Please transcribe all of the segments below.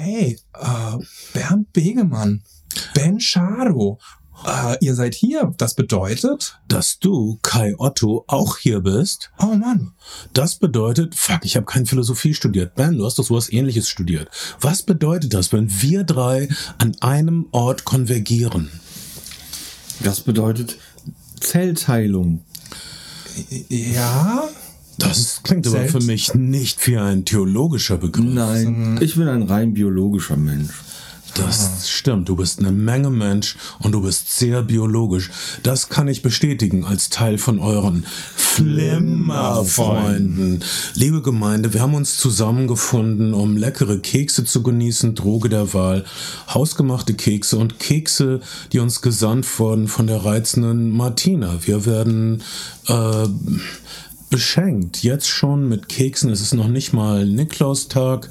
Hey, äh, Bernd Begemann, Ben Schado, äh, ihr seid hier. Das bedeutet? Dass du, Kai Otto, auch hier bist. Oh Mann. Das bedeutet, fuck, ich habe keine Philosophie studiert. Ben, du hast doch sowas ähnliches studiert. Was bedeutet das, wenn wir drei an einem Ort konvergieren? Das bedeutet Zellteilung. Ja? Das klingt aber für mich nicht wie ein theologischer Begriff. Nein, ich bin ein rein biologischer Mensch. Das stimmt, du bist eine Menge Mensch und du bist sehr biologisch. Das kann ich bestätigen als Teil von euren Flimmerfreunden. Liebe Gemeinde, wir haben uns zusammengefunden, um leckere Kekse zu genießen, Droge der Wahl, hausgemachte Kekse und Kekse, die uns gesandt wurden von der reizenden Martina. Wir werden äh, beschenkt, jetzt schon mit Keksen. Es ist noch nicht mal Niklaustag.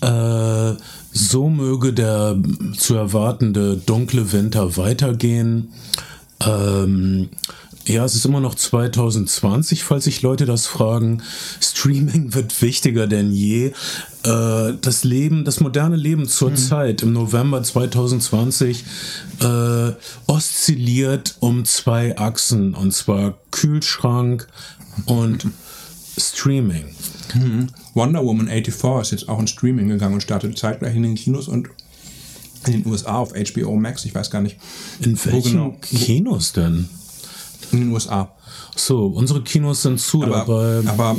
Äh, so möge der zu erwartende dunkle Winter weitergehen. Ähm, ja, es ist immer noch 2020, falls sich Leute das fragen. Streaming wird wichtiger denn je. Äh, das Leben, das moderne Leben zur mhm. Zeit im November 2020 äh, oszilliert um zwei Achsen, und zwar Kühlschrank und Streaming. Mhm. Wonder Woman 84 ist jetzt auch in Streaming gegangen und startet zeitgleich in den Kinos und in den USA auf HBO Max, ich weiß gar nicht. In welchen genau, Kinos denn? In den USA. So, unsere Kinos sind zu aber. Aber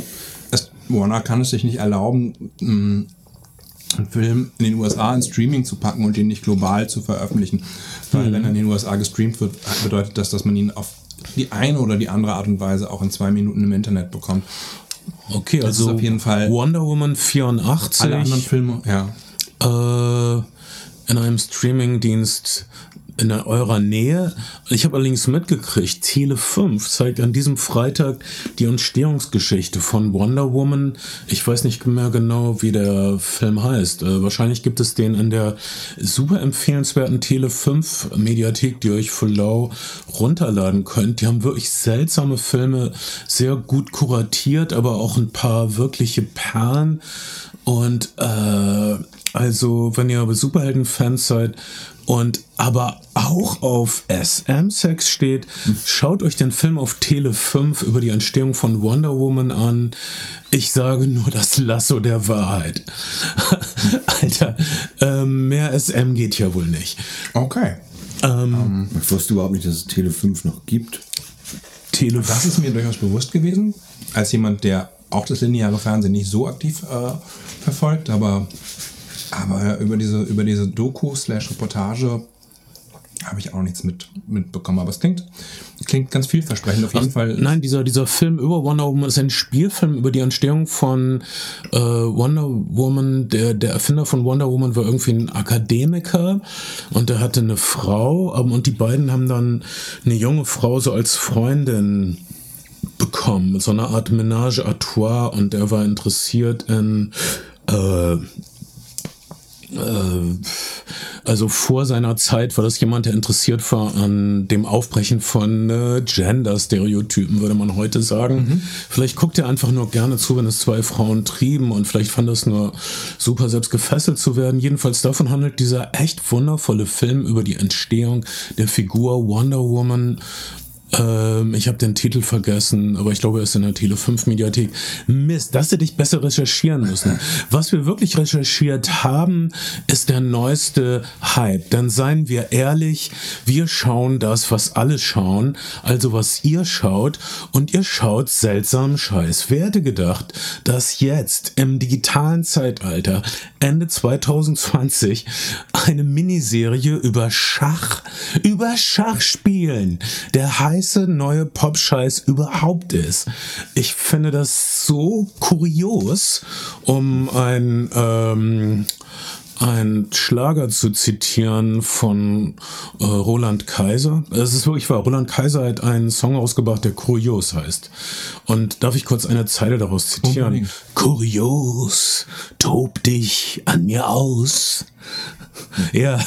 es, Warner kann es sich nicht erlauben, einen Film in den USA in Streaming zu packen und den nicht global zu veröffentlichen. Weil mhm. wenn er in den USA gestreamt wird, bedeutet das, dass man ihn auf die eine oder die andere Art und Weise auch in zwei Minuten im Internet bekommt. Okay, das also auf jeden Fall Wonder Woman 84. Alle anderen Filme, ja. Äh, in einem Streamingdienst in eurer Nähe. Ich habe allerdings mitgekriegt, Tele 5 zeigt an diesem Freitag die Entstehungsgeschichte von Wonder Woman. Ich weiß nicht mehr genau, wie der Film heißt. Äh, wahrscheinlich gibt es den in der super empfehlenswerten Tele 5 Mediathek, die ihr euch für lau runterladen könnt. Die haben wirklich seltsame Filme, sehr gut kuratiert, aber auch ein paar wirkliche Perlen. Und äh, also, wenn ihr Superhelden-Fans seid und aber auch auf SM-Sex steht, schaut euch den Film auf Tele 5 über die Entstehung von Wonder Woman an. Ich sage nur das Lasso der Wahrheit. Alter, äh, mehr SM geht ja wohl nicht. Okay. Ähm, um, ähm, ich wusste überhaupt nicht, dass es Tele 5 noch gibt. Tele das ist mir durchaus bewusst gewesen, als jemand, der auch das lineare Fernsehen nicht so aktiv äh, verfolgt, aber aber über diese, über diese Doku slash Reportage habe ich auch nichts mit, mitbekommen. Aber es klingt, klingt ganz vielversprechend auf jeden Ach, Fall. Nein, dieser, dieser Film über Wonder Woman ist ein Spielfilm über die Entstehung von äh, Wonder Woman. Der, der Erfinder von Wonder Woman war irgendwie ein Akademiker und der hatte eine Frau ähm, und die beiden haben dann eine junge Frau so als Freundin bekommen. So eine Art Ménage à trois und er war interessiert in äh, also vor seiner Zeit war das jemand, der interessiert war an dem Aufbrechen von äh, Gender-Stereotypen, würde man heute sagen. Mhm. Vielleicht guckt er einfach nur gerne zu, wenn es zwei Frauen trieben und vielleicht fand es nur super, selbst gefesselt zu werden. Jedenfalls davon handelt dieser echt wundervolle Film über die Entstehung der Figur Wonder Woman ähm, ich habe den Titel vergessen, aber ich glaube, er ist in der Tele 5 Mediathek. Mist, das hätte ich besser recherchieren müssen. Was wir wirklich recherchiert haben, ist der neueste Hype. Dann seien wir ehrlich, wir schauen das, was alle schauen, also was ihr schaut, und ihr schaut seltsamen Scheiß. Wer hätte gedacht, dass jetzt im digitalen Zeitalter, Ende 2020, eine Miniserie über Schach, über Schachspielen, der Hype heiße neue Pop-Scheiß überhaupt ist. Ich finde das so kurios, um ein ähm, ein Schlager zu zitieren von äh, Roland Kaiser. Es ist wirklich wahr. Roland Kaiser hat einen Song ausgebracht, der Kurios heißt. Und darf ich kurz eine Zeile daraus zitieren? Unbedingt. Kurios, tob dich an mir aus. Ja,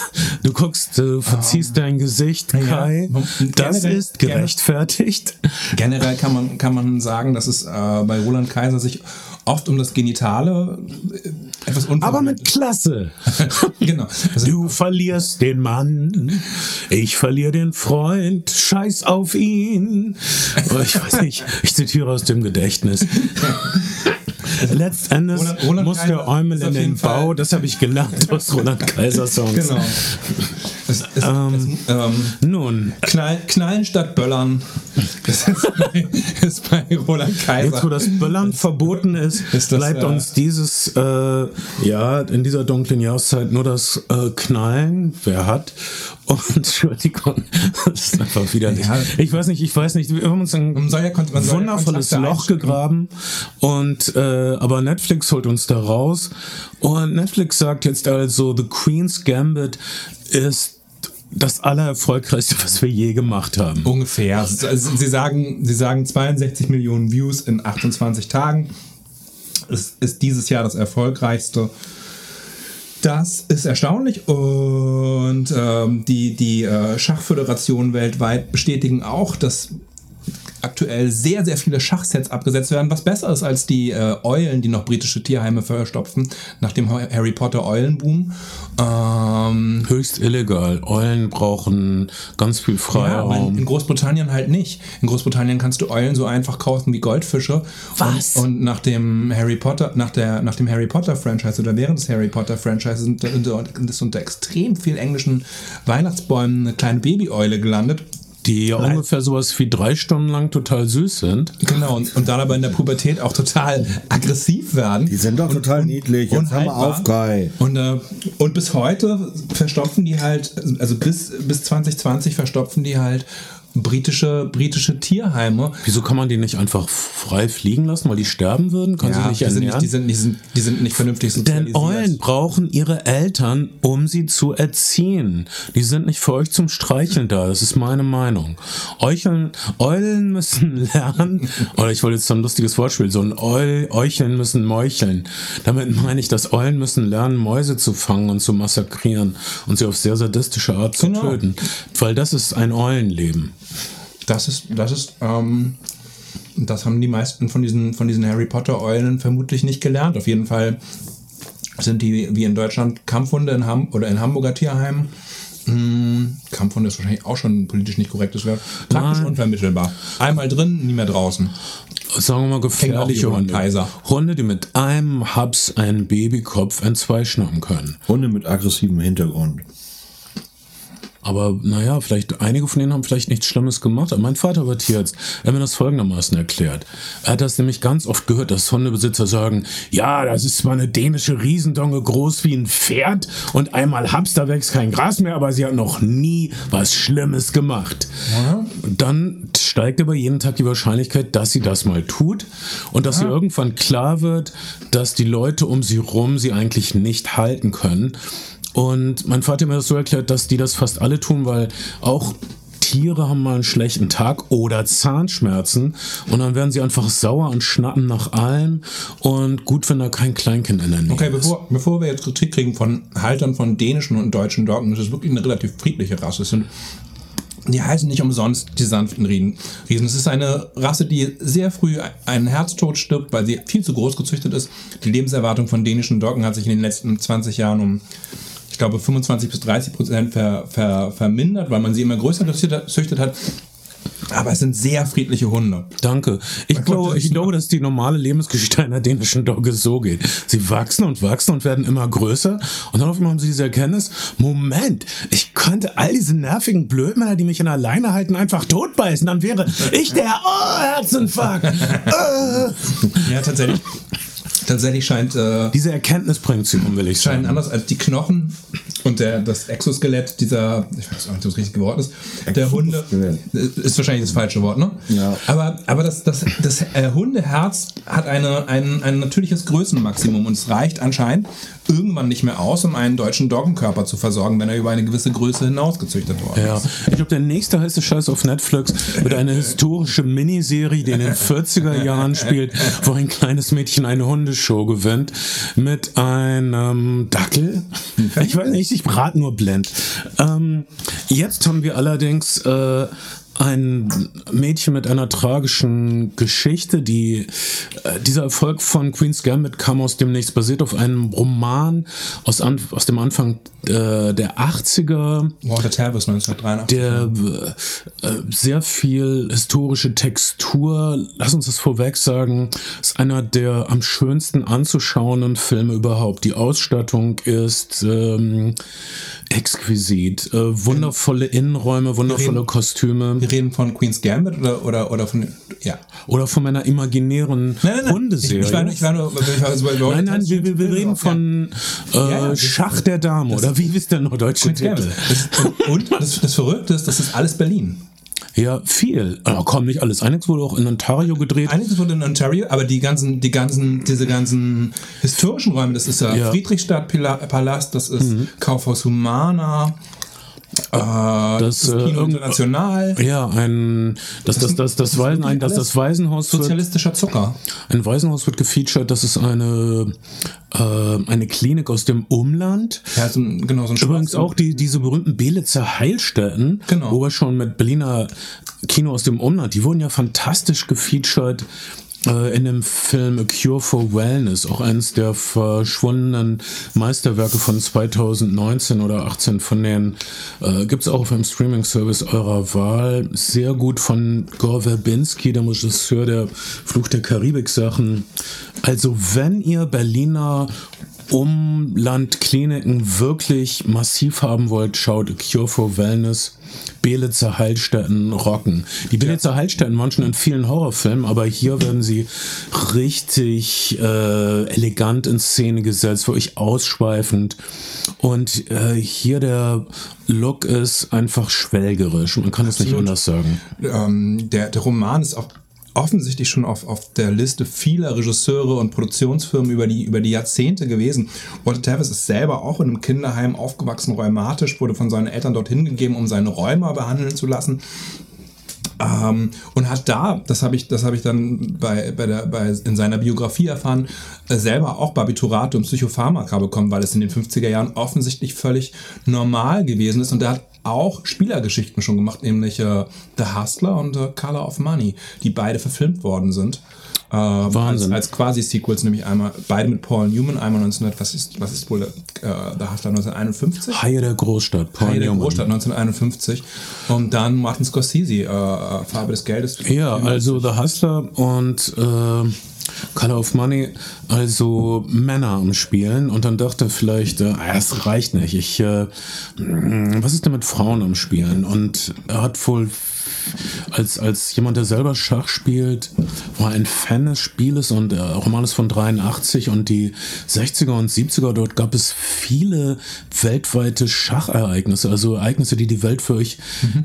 du guckst, du verziehst dein Gesicht, Kai. Ja, das generell, ist gerechtfertigt. Generell kann man, kann man sagen, dass es äh, bei Roland Kaiser sich oft um das Genitale, äh, etwas Aber mit Klasse. genau. Also, Du verlierst den Mann, ich verliere den Freund, scheiß auf ihn. Oh, Ich weiß nicht, ich zitiere aus dem Gedächtnis. Letztendlich muss der Eumel in den Fall- Bau, das habe ich gelernt aus Roland Kaiser Songs. genau. Es, es, es, ähm, Nun, Knall, Knallen statt Böllern. Das ist bei, ist bei Roland Kaiser. Jetzt, wo das Böllern verboten ist, Ist das, bleibt äh, uns dieses, äh, ja, in dieser dunklen Jahreszeit nur das äh, Knallen, wer hat. Und Entschuldigung, das ist einfach widerlich. Ja. Ich weiß nicht, ich weiß nicht, wir haben uns ein Man soll ja kon- man soll ja wundervolles Loch gegraben und äh, aber Netflix holt uns da raus und Netflix sagt jetzt also The Queen's Gambit ist das allererfolgreichste, was wir je gemacht haben. Ungefähr. Also, sie, sagen, sie sagen 62 Millionen Views in 28 Tagen. Es ist dieses Jahr das erfolgreichste. Das ist erstaunlich und ähm, die, die äh, Schachföderationen weltweit bestätigen auch, dass aktuell sehr, sehr viele Schachsets abgesetzt werden, was besser ist als die äh, Eulen, die noch britische Tierheime verstopfen, nach dem Harry Potter Eulenboom. Ähm, Höchst illegal. Eulen brauchen ganz viel Ja, Freiraum. in, in Großbritannien halt nicht. In Großbritannien kannst du Eulen so einfach kaufen wie Goldfische. Was? Und, und nach dem Harry Potter, nach der, nach dem Harry Potter Franchise oder während des Harry Potter Franchise sind, sind, sind ist unter extrem viel englischen Weihnachtsbäumen eine kleine Babyeule gelandet. Die ja ungefähr sowas wie drei Stunden lang total süß sind. Genau, und, und dann aber in der Pubertät auch total aggressiv werden. Die sind doch total niedlich. Jetzt haben wir auf, Kai. Und, äh, und bis heute verstopfen die halt, also bis, bis 2020 verstopfen die halt britische, britische Tierheime. Wieso kann man die nicht einfach frei fliegen lassen, weil die sterben würden? Kann sie nicht die, sind nicht, die, sind, die, sind, die sind nicht vernünftig Denn sozialisiert. Eulen brauchen ihre Eltern, um sie zu erziehen. Die sind nicht für euch zum Streicheln da. Das ist meine Meinung. Eucheln, Eulen müssen lernen, oder ich wollte jetzt so ein lustiges Wortspiel, so ein Eul, Eucheln müssen meucheln. Damit meine ich, dass Eulen müssen lernen, Mäuse zu fangen und zu massakrieren und sie auf sehr sadistische Art zu Genau. töten. Weil das ist ein Eulenleben. Das ist, das ist, ähm, das haben die meisten von diesen, von diesen Harry Potter Eulen vermutlich nicht gelernt. Auf jeden Fall sind die wie in Deutschland Kampfhunde in Ham oder in Hamburger Tierheimen. Hm, Kampfhunde ist wahrscheinlich auch schon ein politisch nicht korrektes Wort. Praktisch Nein. unvermittelbar. Einmal drin, nie mehr draußen. sagen wir mal, gefährliche Hunde. Kaiser. Hunde, die mit einem Haps einen Babykopf entzweischnappen können. Hunde mit aggressivem Hintergrund. Aber naja, vielleicht einige von denen haben vielleicht nichts Schlimmes gemacht. Aber mein Vater war Tierarzt. Er hat mir das folgendermaßen erklärt. Er hat das nämlich ganz oft gehört, dass Hundebesitzer sagen, ja, das ist zwar eine dänische Riesendonge groß wie ein Pferd und einmal Haps, da wächst kein Gras mehr, aber sie hat noch nie was Schlimmes gemacht. Und Dann steigt aber jeden Tag die Wahrscheinlichkeit, dass sie das mal tut und dass ihr irgendwann klar wird, dass die Leute um sie rum sie eigentlich nicht halten können. Und mein Vater hat mir das so erklärt, dass die das fast alle tun, weil auch Tiere haben mal einen schlechten Tag oder Zahnschmerzen und dann werden sie einfach sauer und schnappen nach allem und gut, wenn da kein Kleinkind in der Nähe Okay, ist. bevor, bevor wir jetzt Kritik kriegen von Haltern von dänischen und deutschen Doggen, das ist wirklich eine relativ friedliche Rasse. Es sind, die heißen nicht umsonst die sanften Riesen. Riesen. Es ist eine Rasse, die sehr früh einen Herztod stirbt, weil sie viel zu groß gezüchtet ist. Die Lebenserwartung von dänischen Doggen hat sich in den letzten 20 Jahren um ich glaube, 25 bis 30 Prozent ver, ver, vermindert, weil man sie immer größer gezüchtet hat. Aber es sind sehr friedliche Hunde. Danke. Ich Gott, glaube, ich glaube, dass die normale Lebensgeschichte einer dänischen Dogge so geht. Sie wachsen und wachsen und werden immer größer und dann auf einmal haben sie diese Erkenntnis, Moment, ich könnte all diese nervigen Blödmänner, die mich in der Leine halten, einfach totbeißen. Dann wäre ich der oh, Herzinfarkt. Ja, tatsächlich. Tatsächlich scheint äh, Diese Erkenntnis bringt sie um, will ich scheinen sagen. anders als die Knochen und der, das Exoskelett dieser, ich weiß auch nicht, ob das richtige Wort ist, der Hunde, ist wahrscheinlich das falsche Wort, ne? Ja. Aber, aber das, das, das äh, Hundeherz hat eine, ein, ein natürliches Größenmaximum und es reicht anscheinend irgendwann nicht mehr aus, um einen deutschen Doggenkörper zu versorgen, wenn er über eine gewisse Größe hinaus gezüchtet worden Ja, ist. ich glaube, der nächste heiße Scheiß auf Netflix wird eine historische Miniserie, die in den 40er Jahren spielt, wo ein kleines Mädchen eine Hundeshow gewinnt mit einem Dackel. Ich weiß nicht, ich rate nur blind. Ähm, jetzt haben wir allerdings äh, ein Mädchen mit einer tragischen Geschichte. Die, äh, dieser Erfolg von Queen's Gambit kam aus dem Nichts, basiert auf einem Roman aus, an, aus dem Anfang äh, der 80er. Walter Tavis 1983. Der äh, sehr viel historische Textur, lass uns das vorweg sagen, ist einer der am schönsten anzuschauenden Filme überhaupt. Die Ausstattung ist ähm, exquisit. Äh, wundervolle Innenräume, wundervolle Kostüme. Wir reden von Queen's Gambit oder, oder, oder von. Ja. Oder von meiner imaginären Hundeserie. Ich, ich, war, nur- ich war nur. Ich war, also Nein, nein, wir, wir, wir reden von äh, Ja, ja, Schach der Dame, oder wie ist der norddeutsche Queen's. Titel? Das, und das, das Verrückte ist, das ist alles Berlin. Ja, viel. Aber komm, nicht alles. Einiges wurde auch in Ontario gedreht. Einiges wurde in Ontario, aber die ganzen, die ganzen, diese ganzen historischen Räume, das ist ja, Ja. Friedrichstadtpalast, das ist Kaufhaus Humana, das, Das, äh, International, Ja, ein das das das das, Waisen, ein, das, das Waisenhaus wird, sozialistischer Zucker. ein Waisenhaus wird gefeatured. Das ist eine äh, eine Klinik aus dem Umland. Ja, so ein, genau, so ein Übrigens Schwarz- auch die, diese berühmten Belitzer Heilstätten, Genau. wo wir schon mit Berliner Kino aus dem Umland, die wurden ja fantastisch gefeatured äh, in dem Film A Cure for Wellness, auch eines der verschwundenen Meisterwerke von 2019 oder 18 von denen äh, gibt es auch auf einem Streaming-Service eurer Wahl. Sehr gut von Gore Verbinski, dem Regisseur der Fluch der Karibik-Sachen. Also wenn ihr Berliner Umlandkliniken wirklich massiv haben wollt, schaut A Cure for Wellness. Belitzer Heilstätten rocken. Die Belitzer Heilstätten waren schon in vielen Horrorfilmen, aber hier werden sie richtig äh, elegant in Szene gesetzt, wirklich ausschweifend. Und äh, hier der Look ist einfach schwelgerisch. Man kann es nicht anders sagen. ähm, der, der Roman ist auch offensichtlich schon auf, auf der Liste vieler Regisseure und Produktionsfirmen über die, über die Jahrzehnte gewesen. Walter Tevis ist selber auch in einem Kinderheim aufgewachsen, rheumatisch, wurde von seinen Eltern dorthin gegeben, um seine Rheuma behandeln zu lassen. Ähm, und hat da, das habe ich, habe ich dann bei, bei der, bei, in seiner Biografie erfahren, äh, selber auch Barbiturate und Psychopharmaka bekommen, weil es in den 50er Jahren offensichtlich völlig normal gewesen ist. Und er hat auch Spielergeschichten schon gemacht, nämlich äh, The Hustler und äh, Color of Money, die beide verfilmt worden sind. Äh, Wahnsinn. Als, als Quasi-Sequels, nämlich einmal beide mit Paul Newman, einmal 1900, was ist, was ist wohl äh, The Hustler 1951? Haie der Großstadt, Paul Haie der Newman. Großstadt 1951 und dann Martin Scorsese, äh, äh, Farbe des Geldes. Ja, also The Hustler und äh, Color of Money, also Männer am Spielen und dann dachte vielleicht, äh, ah, das reicht nicht. Ich, äh, mh, was ist denn mit Frauen am Spielen? Und er hat wohl als, als jemand, der selber Schach spielt, war ein Fan des Spieles und der Roman ist von 83 und die 60er und 70er, dort gab es viele weltweite Schachereignisse, also Ereignisse, die die Welt für euch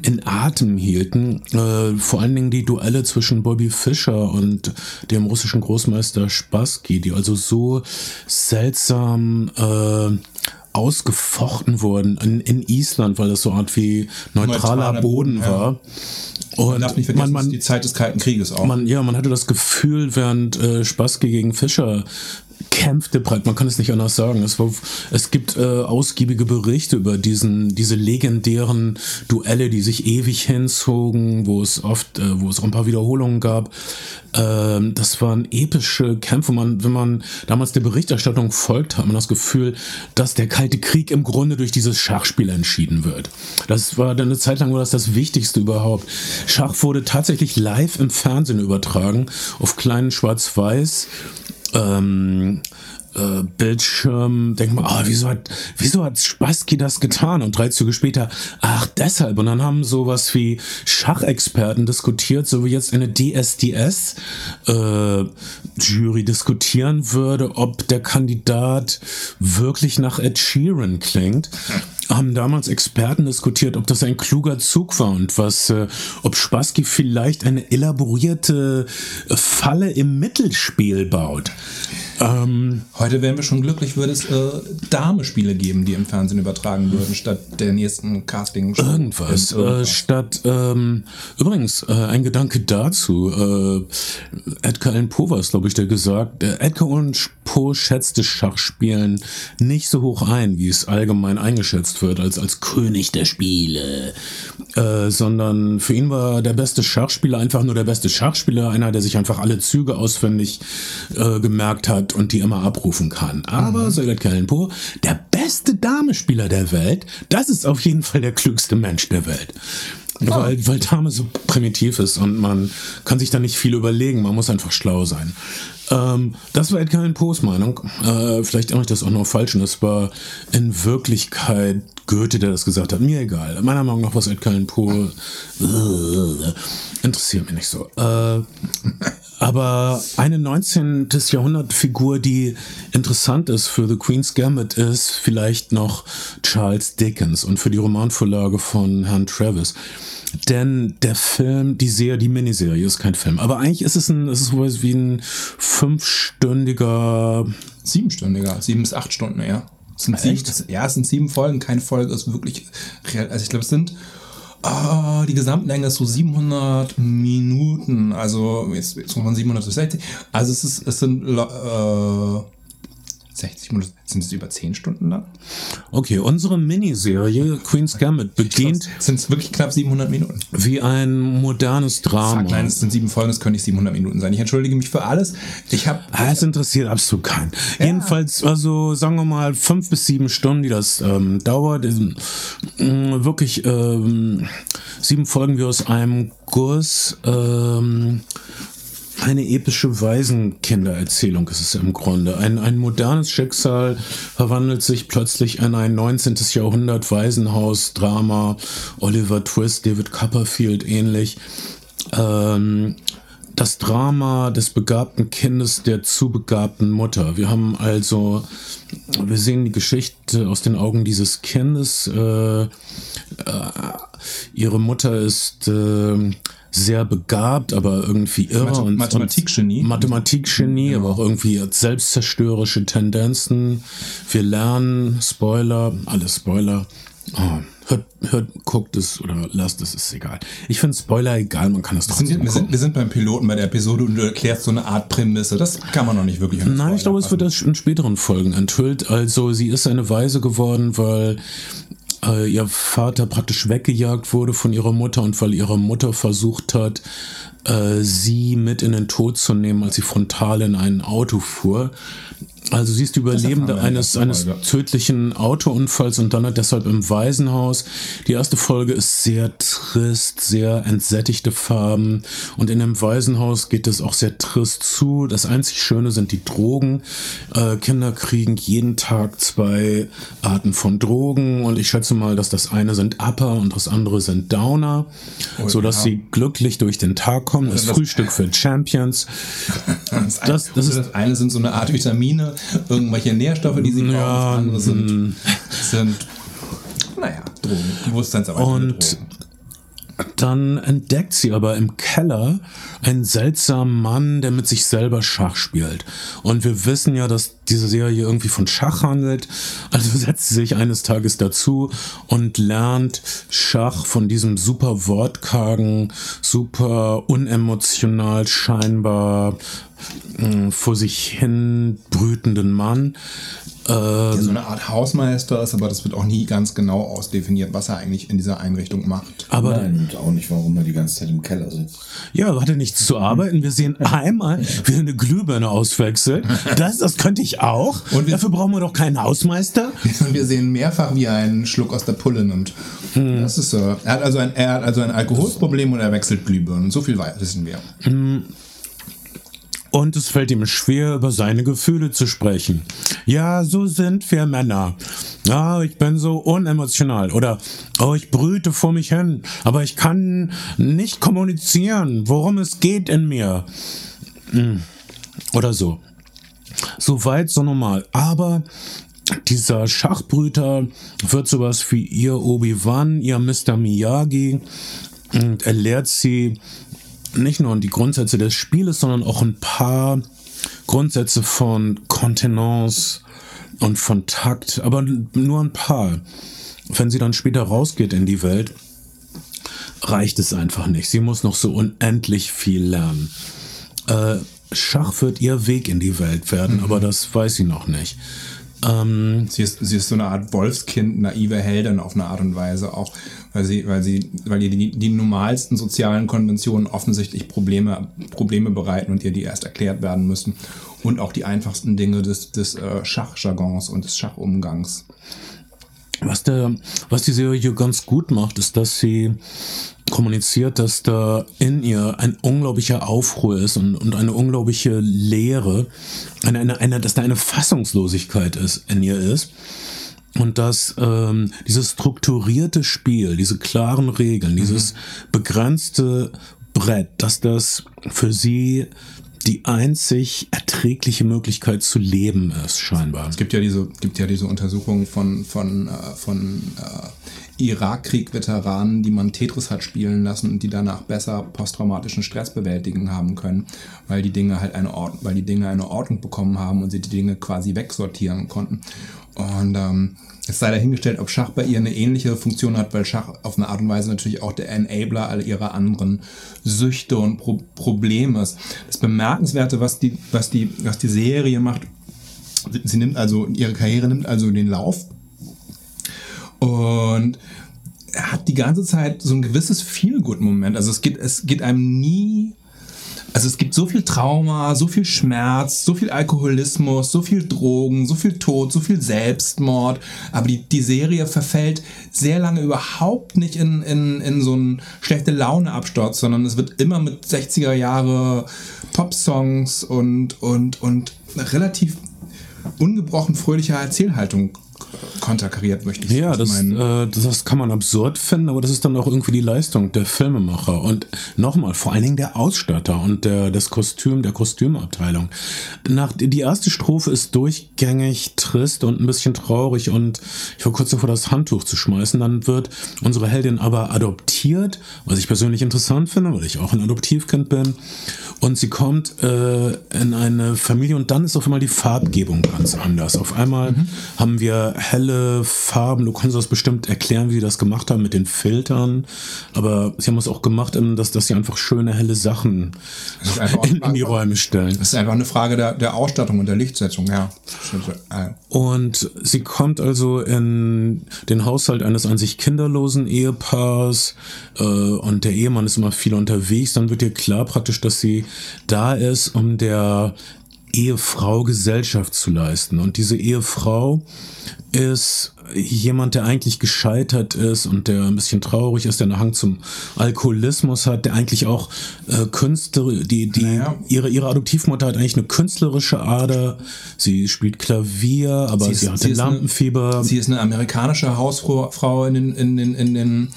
in Atem hielten. Äh, vor allen Dingen die Duelle zwischen Bobby Fischer und dem russischen Großmeister Spassky, die also so seltsam äh, ausgefochten wurden in, in Island, weil das so eine Art wie neutraler, Neutraler Boden ja. war. Und Man darf nicht vergessen, man, man, die Zeit des Kalten Krieges auch. man, ja, man hatte das Gefühl, während äh, Spassky gegen Fischer kämpfte, breit, man kann es nicht anders sagen. Es, war, es gibt äh, ausgiebige Berichte über diesen, diese legendären Duelle, die sich ewig hinzogen, wo es oft, äh, wo es auch ein paar Wiederholungen gab. Ähm, das waren epische Kämpfe. Man, wenn man damals der Berichterstattung folgt, hat man das Gefühl, dass der Kalte Krieg im Grunde durch dieses Schachspiel entschieden wird. Das war dann eine Zeit lang war das das Wichtigste überhaupt. Schach wurde tatsächlich live im Fernsehen übertragen, auf kleinen Schwarz-Weiß ähm, äh, Bildschirm, denk mal, ah, wieso hat, wieso hat Spassky das getan? Und drei Züge später, ach, deshalb. Und dann haben sowas wie Schachexperten diskutiert, so wie jetzt eine DSDS äh, Jury diskutieren würde, ob der Kandidat wirklich nach Ed Sheeran klingt haben damals Experten diskutiert, ob das ein kluger Zug war und was, äh, ob Spassky vielleicht eine elaborierte äh, Falle im Mittelspiel baut. Ähm, Heute wären wir schon glücklich, würde es äh, Dame-Spiele geben, die im Fernsehen übertragen würden, statt der nächsten casting -Show. Irgendwas. Äh, statt, ähm, übrigens, äh, ein Gedanke dazu. Äh, Edgar Allan Poe war es, glaube ich, der gesagt, äh, Edgar Allan Poe schätzte Schachspielen nicht so hoch ein, wie es allgemein eingeschätzt wird, als, als König der Spiele. Äh, sondern für ihn war der beste Schachspieler einfach nur der beste Schachspieler, einer, der sich einfach alle Züge auswendig äh, gemerkt hat und die immer abrufen kann. Aber, mhm. Allan Poe, der beste Damespieler der Welt, das ist auf jeden Fall der klügste Mensch der Welt. Weil, weil Dame so primitiv ist und man kann sich da nicht viel überlegen, man muss einfach schlau sein. Ähm, das war Edgar Allan Poes Meinung. Äh, vielleicht irre ich das auch noch falsch und es war in Wirklichkeit Goethe, der das gesagt hat. Mir egal. Meiner Meinung nach was Edgar Allan Poe äh, interessiert mich nicht so. Äh, aber eine 19. Jahrhundert-Figur, die interessant ist für The Queen's Gambit, ist vielleicht noch Charles Dickens und für die Romanvorlage von Herrn Travis. Denn der Film, die Serie, die Miniserie ist kein Film. Aber eigentlich ist es ein, es ist sowas wie ein fünfstündiger. Siebenstündiger, sieben bis acht Stunden, ja. Es sind sieben, ja, es sind sieben Folgen, keine Folge ist wirklich real. Also ich glaube, es sind Oh, die Gesamtlänge ist so 700 Minuten, also jetzt, jetzt muss man 760. Also es ist, es sind äh, 60 Minuten, sind es über 10 Stunden lang? Okay, unsere Miniserie Queen's Gambit beginnt. Sind es wirklich knapp 700 Minuten? Wie ein modernes Drama. Sag, nein, es sind sieben Folgen, es können nicht 700 Minuten sein. Ich entschuldige mich für alles. Ich habe. Ah, es interessiert absolut keinen. Ja. Jedenfalls, also sagen wir mal fünf bis sieben Stunden, die das ähm, dauert. Ist, äh, wirklich ähm, sieben Folgen wie aus einem Guss. Ähm, eine epische Waisenkindererzählung ist es im Grunde. Ein, ein modernes Schicksal verwandelt sich plötzlich in ein 19. Jahrhundert Waisenhaus-Drama. Oliver Twist, David Copperfield ähnlich. Ähm, das Drama des begabten Kindes der zu begabten Mutter. Wir haben also, wir sehen die Geschichte aus den Augen dieses Kindes. Äh, äh, ihre Mutter ist äh, sehr begabt, aber irgendwie irre Math und Mathematikgenie. Mathematikgenie, genau. aber auch irgendwie selbstzerstörerische Tendenzen. Wir lernen, Spoiler, alles Spoiler. Oh, hört, hört, guckt es oder lasst es, ist egal. Ich finde Spoiler egal, man kann es trotzdem wir sind, wir sind, wir sind beim Piloten bei der Episode und du erklärst so eine Art Prämisse. Das kann man noch nicht wirklich. Nein, ich glaube, es wird das in späteren Folgen enthüllt. Also sie ist eine Weise geworden, weil äh, ihr Vater praktisch weggejagt wurde von ihrer Mutter und weil ihre Mutter versucht hat, äh, sie mit in den Tod zu nehmen, als sie frontal in ein Auto fuhr. Also sie ist Überlebende eines, eines tödlichen Autounfalls und dann halt deshalb im Waisenhaus. Die erste Folge ist sehr trist, sehr entsättigte Farben und in dem Waisenhaus geht es auch sehr trist zu. Das einzig Schöne sind die Drogen. Äh, Kinder kriegen jeden Tag zwei Arten von Drogen und ich schätze mal, dass das eine sind Upper und das andere sind Downer, oh, so dass ja. sie glücklich durch den Tag kommen. Das, das Frühstück für Champions. Das, das, das, ist, das eine sind so eine Art Vitamine irgendwelche Nährstoffe, die sie brauchen. Ja, andere sind, hm. sind, naja, Drogen, Bewusstseinserweiternde Und Drogen. Dann entdeckt sie aber im Keller einen seltsamen Mann, der mit sich selber Schach spielt. Und wir wissen ja, dass diese Serie irgendwie von Schach handelt. Also setzt sie sich eines Tages dazu und lernt Schach von diesem super wortkargen, super unemotional scheinbar äh, vor sich hin brütenden Mann. Ähm, der so eine Art Hausmeister ist, aber das wird auch nie ganz genau ausdefiniert, was er eigentlich in dieser Einrichtung macht. Aber Nein, und auch nicht, warum er die ganze Zeit im Keller sitzt. Ja, hat er nichts zu arbeiten. Wir sehen einmal, wie er eine Glühbirne auswechselt. Das, das könnte ich auch. Und wir, Dafür brauchen wir doch keinen Hausmeister. Und wir sehen mehrfach, wie er einen Schluck aus der Pulle nimmt. Hm. Das ist so. Er hat also ein, er hat also ein Alkoholproblem und er wechselt Glühbirnen. So viel wissen wir. Hm. Und es fällt ihm schwer, über seine Gefühle zu sprechen. Ja, so sind wir Männer. Ja, ich bin so unemotional. Oder, oh, ich brüte vor mich hin, aber ich kann nicht kommunizieren, worum es geht in mir. Hm. Oder so. So weit, so normal. Aber dieser Schachbrüter wird sowas wie ihr Obi-Wan, ihr Mr. Miyagi und er lehrt sie nicht nur die Grundsätze des Spieles, sondern auch ein paar Grundsätze von Kontenance und von Takt, aber nur ein paar. Wenn sie dann später rausgeht in die Welt, reicht es einfach nicht. Sie muss noch so unendlich viel lernen. Äh, Schach wird ihr Weg in die Welt werden, mhm. aber das weiß sie noch nicht. Ähm, sie, ist, sie ist so eine Art Wolfskind, naive Heldin auf eine Art und Weise, auch weil sie, weil sie, weil ihr die, die normalsten sozialen Konventionen offensichtlich Probleme, Probleme bereiten und ihr die erst erklärt werden müssen. Und auch die einfachsten Dinge des, des äh, Schachjargons und des Schachumgangs. Was, der, was die Serie ganz gut macht, ist, dass sie kommuniziert, dass da in ihr ein unglaublicher Aufruhr ist und, und eine unglaubliche Leere, eine, eine, eine, dass da eine Fassungslosigkeit ist, in ihr ist. Und dass ähm, dieses strukturierte Spiel, diese klaren Regeln, mhm. dieses begrenzte Brett, dass das für sie die einzig erträgliche Möglichkeit zu leben ist, scheinbar. Es gibt ja diese, gibt ja diese Untersuchung von, von, äh, von äh, Irakkrieg-Veteranen, die man Tetris hat spielen lassen und die danach besser posttraumatischen Stress bewältigen haben können, weil die Dinge halt eine Ordnung, weil die Dinge eine Ordnung bekommen haben und sie die Dinge quasi wegsortieren konnten. Und ähm, es sei dahingestellt, ob Schach bei ihr eine ähnliche Funktion hat, weil Schach auf eine Art und Weise natürlich auch der Enabler all ihrer anderen Süchte und Pro Probleme ist. Das Bemerkenswerte, was die, was die, was die Serie macht, sie nimmt also, ihre Karriere nimmt also den Lauf und hat die ganze Zeit so ein gewisses Feel-Good-Moment. Also es geht, es geht einem nie also es gibt so viel Trauma, so viel Schmerz, so viel Alkoholismus, so viel Drogen, so viel Tod, so viel Selbstmord. Aber die, die Serie verfällt sehr lange überhaupt nicht in, in, in so einen schlechte Laune-Absturz, sondern es wird immer mit 60er Jahre Pop-Songs und, und, und relativ ungebrochen fröhlicher Erzählhaltung konterkariert, möchte ich ja, das, meinen. Ja, äh, das kann man absurd finden, aber das ist dann auch irgendwie die Leistung der Filmemacher und nochmal, vor allen Dingen der Ausstatter und der, das Kostüm, der Kostümabteilung. Nach, die erste Strophe ist durchgängig trist und ein bisschen traurig und ich war kurz davor, das Handtuch zu schmeißen. Dann wird unsere Heldin aber adoptiert, was ich persönlich interessant finde, weil ich auch ein Adoptivkind bin. Und sie kommt äh, in eine Familie und dann ist auf einmal die Farbgebung ganz anders. Auf einmal mhm. haben wir helle Farben. Du kannst das bestimmt erklären, wie sie das gemacht haben mit den Filtern. Aber sie haben es auch gemacht, dass, dass sie einfach schöne, helle Sachen in, in, die Räume stellen. Das ist einfach eine Frage der, der Ausstattung und der Lichtsetzung, ja. Und sie kommt also in den Haushalt eines an sich kinderlosen Ehepaars äh, und der Ehemann ist immer viel unterwegs. Dann wird ihr klar praktisch, dass sie da ist, um der Ehefrau Gesellschaft zu leisten. Und diese Ehefrau ist jemand, der eigentlich gescheitert ist und der ein bisschen traurig ist, der einen Hang zum Alkoholismus hat, der eigentlich auch äh, Künstler, die, die, naja. ihre, ihre Adoptivmutter hat eigentlich eine künstlerische Ader. Sie spielt Klavier, aber sie, ist, sie hatte sie Lampenfieber. Eine, sie ist eine amerikanische Hausfrau in den, in den, in den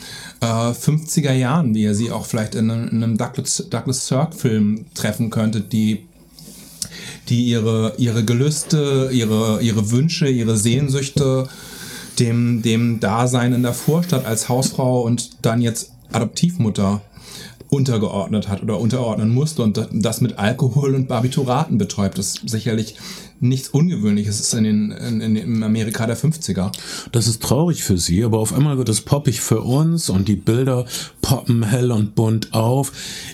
äh, 50er Jahren, wie ihr sie auch vielleicht in einem, in einem Douglas, Douglas Sirk-Film treffen könntet, die die ihre, ihre Gelüste, ihre, ihre Wünsche, ihre Sehnsüchte dem, dem Dasein in der Vorstadt als Hausfrau und dann jetzt Adoptivmutter untergeordnet hat oder unterordnen musste und das mit Alkohol und Barbituraten betäubt. Ist sicherlich nichts Ungewöhnliches ist in, den, in, in, Amerika der 50er. Das ist traurig für sie, aber auf einmal wird es poppig für uns und die Bilder poppen hell und bunt auf.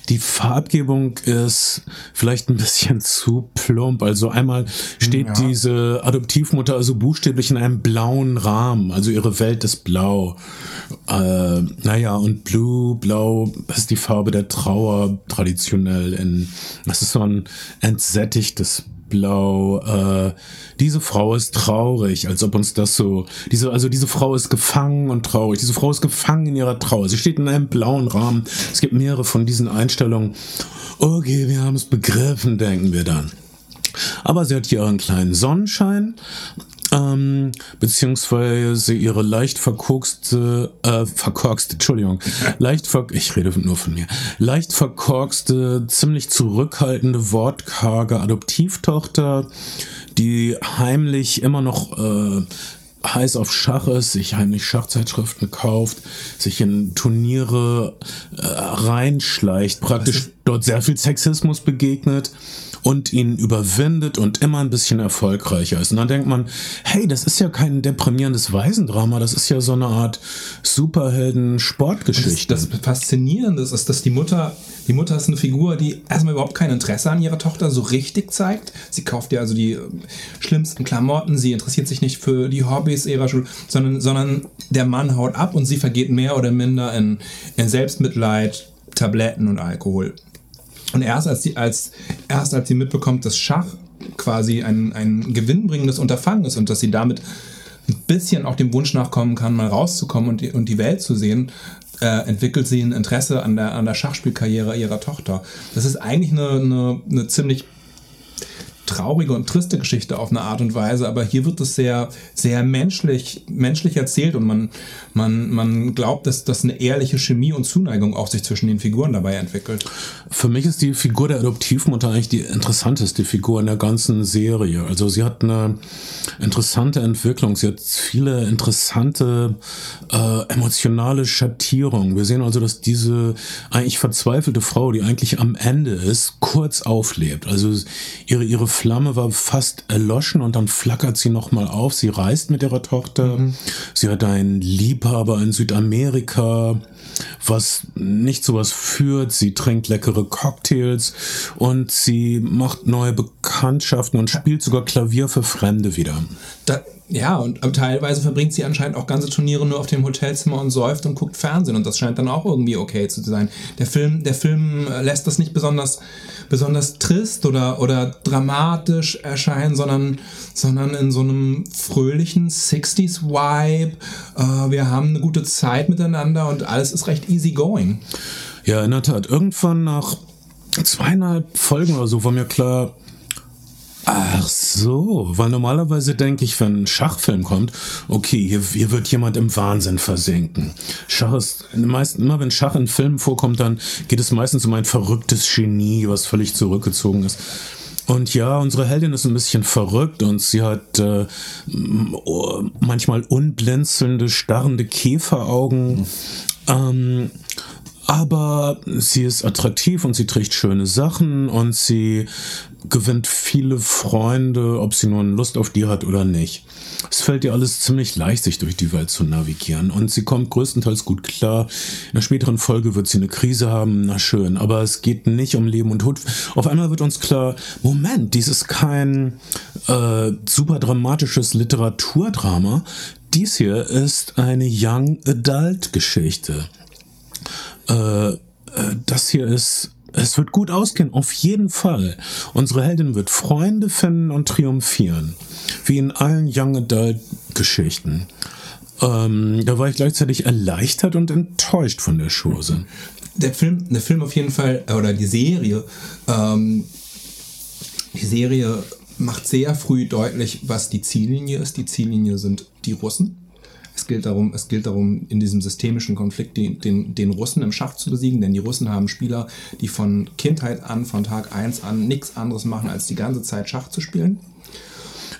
Die Farbgebung ist vielleicht ein bisschen zu plump. Also einmal steht ja. diese Adoptivmutter also buchstäblich in einem blauen Rahmen. Also ihre Welt ist blau. Äh, naja, und Blue, Blau ist die Farbe der Trauer traditionell. In, das ist so ein entsättigtes blau. Äh, diese Frau ist traurig, als ob uns das so. Diese, also diese Frau ist gefangen und traurig. Diese Frau ist gefangen in ihrer Trauer. Sie steht in einem blauen Rahmen. Es gibt mehrere von diesen Einstellungen. Okay, wir haben es begriffen, denken wir dann. Aber sie hat hier einen kleinen Sonnenschein ähm, beziehungsweise ihre leicht verkorkste, äh, verkorkste, Entschuldigung, leicht ver ich rede nur von mir, leicht verkorkste, ziemlich zurückhaltende, wortkarge Adoptivtochter, die heimlich immer noch äh, heiß auf Schach ist, sich heimlich Schachzeitschriften kauft, sich in Turniere äh, reinschleicht, praktisch dort sehr viel Sexismus begegnet und ihn überwindet und immer ein bisschen erfolgreicher ist. Und dann denkt man, hey, das ist ja kein deprimierendes Waisendrama, das ist ja so eine Art Superhelden-Sportgeschichte. Das, das Faszinierende ist, dass die Mutter, die Mutter ist eine Figur, die erstmal überhaupt kein Interesse an ihrer Tochter so richtig zeigt. Sie kauft ihr also die äh, schlimmsten Klamotten, sie interessiert sich nicht für die Hobbys ihrer Schule, sondern, sondern der Mann haut ab und sie vergeht mehr oder minder in, in Selbstmitleid, Tabletten und Alkohol. Und erst als sie, als, erst als sie mitbekommt, dass Schach quasi ein, ein gewinnbringendes Unterfangen ist und dass sie damit ein bisschen auch dem Wunsch nachkommen kann, mal rauszukommen und die, und die Welt zu sehen, äh, entwickelt sie ein Interesse an der, an der Schachspielkarriere ihrer Tochter. Das ist eigentlich eine, eine, eine ziemlich traurige und triste Geschichte auf eine Art und Weise, aber hier wird es sehr, sehr menschlich, menschlich erzählt und man, man, man glaubt, dass, dass eine ehrliche Chemie und Zuneigung auch sich zwischen den Figuren dabei entwickelt. Für mich ist die Figur der Adoptivmutter eigentlich die interessanteste Figur in der ganzen Serie. Also sie hat eine interessante Entwicklung, sie hat viele interessante äh, emotionale Schattierungen. Wir sehen also, dass diese eigentlich verzweifelte Frau, die eigentlich am Ende ist, kurz auflebt. Also ihre, ihre Flamme war fast erloschen und dann flackert sie nochmal auf. Sie reist mit ihrer Tochter. Mhm. Sie hat einen Liebhaber in Südamerika, was nicht sowas führt. Sie trinkt leckere Cocktails und sie macht neue Bekanntschaften und spielt sogar Klavier für Fremde wieder. Da, ja, und teilweise verbringt sie anscheinend auch ganze Turniere nur auf dem Hotelzimmer und säuft und guckt Fernsehen und das scheint dann auch irgendwie okay zu sein. Der Film, der Film äh, lässt das nicht besonders, besonders trist oder, oder dramatisch erscheinen, sondern, sondern in so einem fröhlichen 60s-Vibe. Äh, wir haben eine gute Zeit miteinander und alles ist recht easy going. Ja, in der Tat. Irgendwann nach zweieinhalb Folgen oder so war mir klar, Ach so, weil normalerweise denke ich, wenn ein Schachfilm kommt, okay, hier, hier wird jemand im Wahnsinn versinken. Schach ist, meisten, immer wenn Schach in Filmen vorkommt, dann geht es meistens um ein verrücktes Genie, was völlig zurückgezogen ist. Und ja, unsere Heldin ist ein bisschen verrückt und sie hat äh, manchmal unblinzelnde, starrende Käferaugen. Ähm, aber sie ist attraktiv und sie trägt schöne Sachen und sie gewinnt viele Freunde, ob sie nun Lust auf die hat oder nicht. Es fällt ihr alles ziemlich leicht, sich durch die Welt zu navigieren und sie kommt größtenteils gut klar. In der späteren Folge wird sie eine Krise haben, na schön, aber es geht nicht um Leben und Tod. Auf einmal wird uns klar, Moment, dies ist kein äh, super dramatisches Literaturdrama. Dies hier ist eine Young Adult Geschichte. Äh, äh, das hier ist, es wird gut ausgehen, auf jeden Fall. Unsere Heldin wird Freunde finden und triumphieren. Wie in allen Young Adult Geschichten. Ähm, da war ich gleichzeitig erleichtert und enttäuscht von der Chose. Der Film, der Film auf jeden Fall, oder die Serie, ähm, die Serie macht sehr früh deutlich, was die Ziellinie ist. Die Ziellinie sind die Russen. Es gilt darum, es gilt darum, in diesem systemischen Konflikt den, den, den Russen im Schach zu besiegen, denn die Russen haben Spieler, die von Kindheit an, von Tag 1 an nichts anderes machen, als die ganze Zeit Schach zu spielen.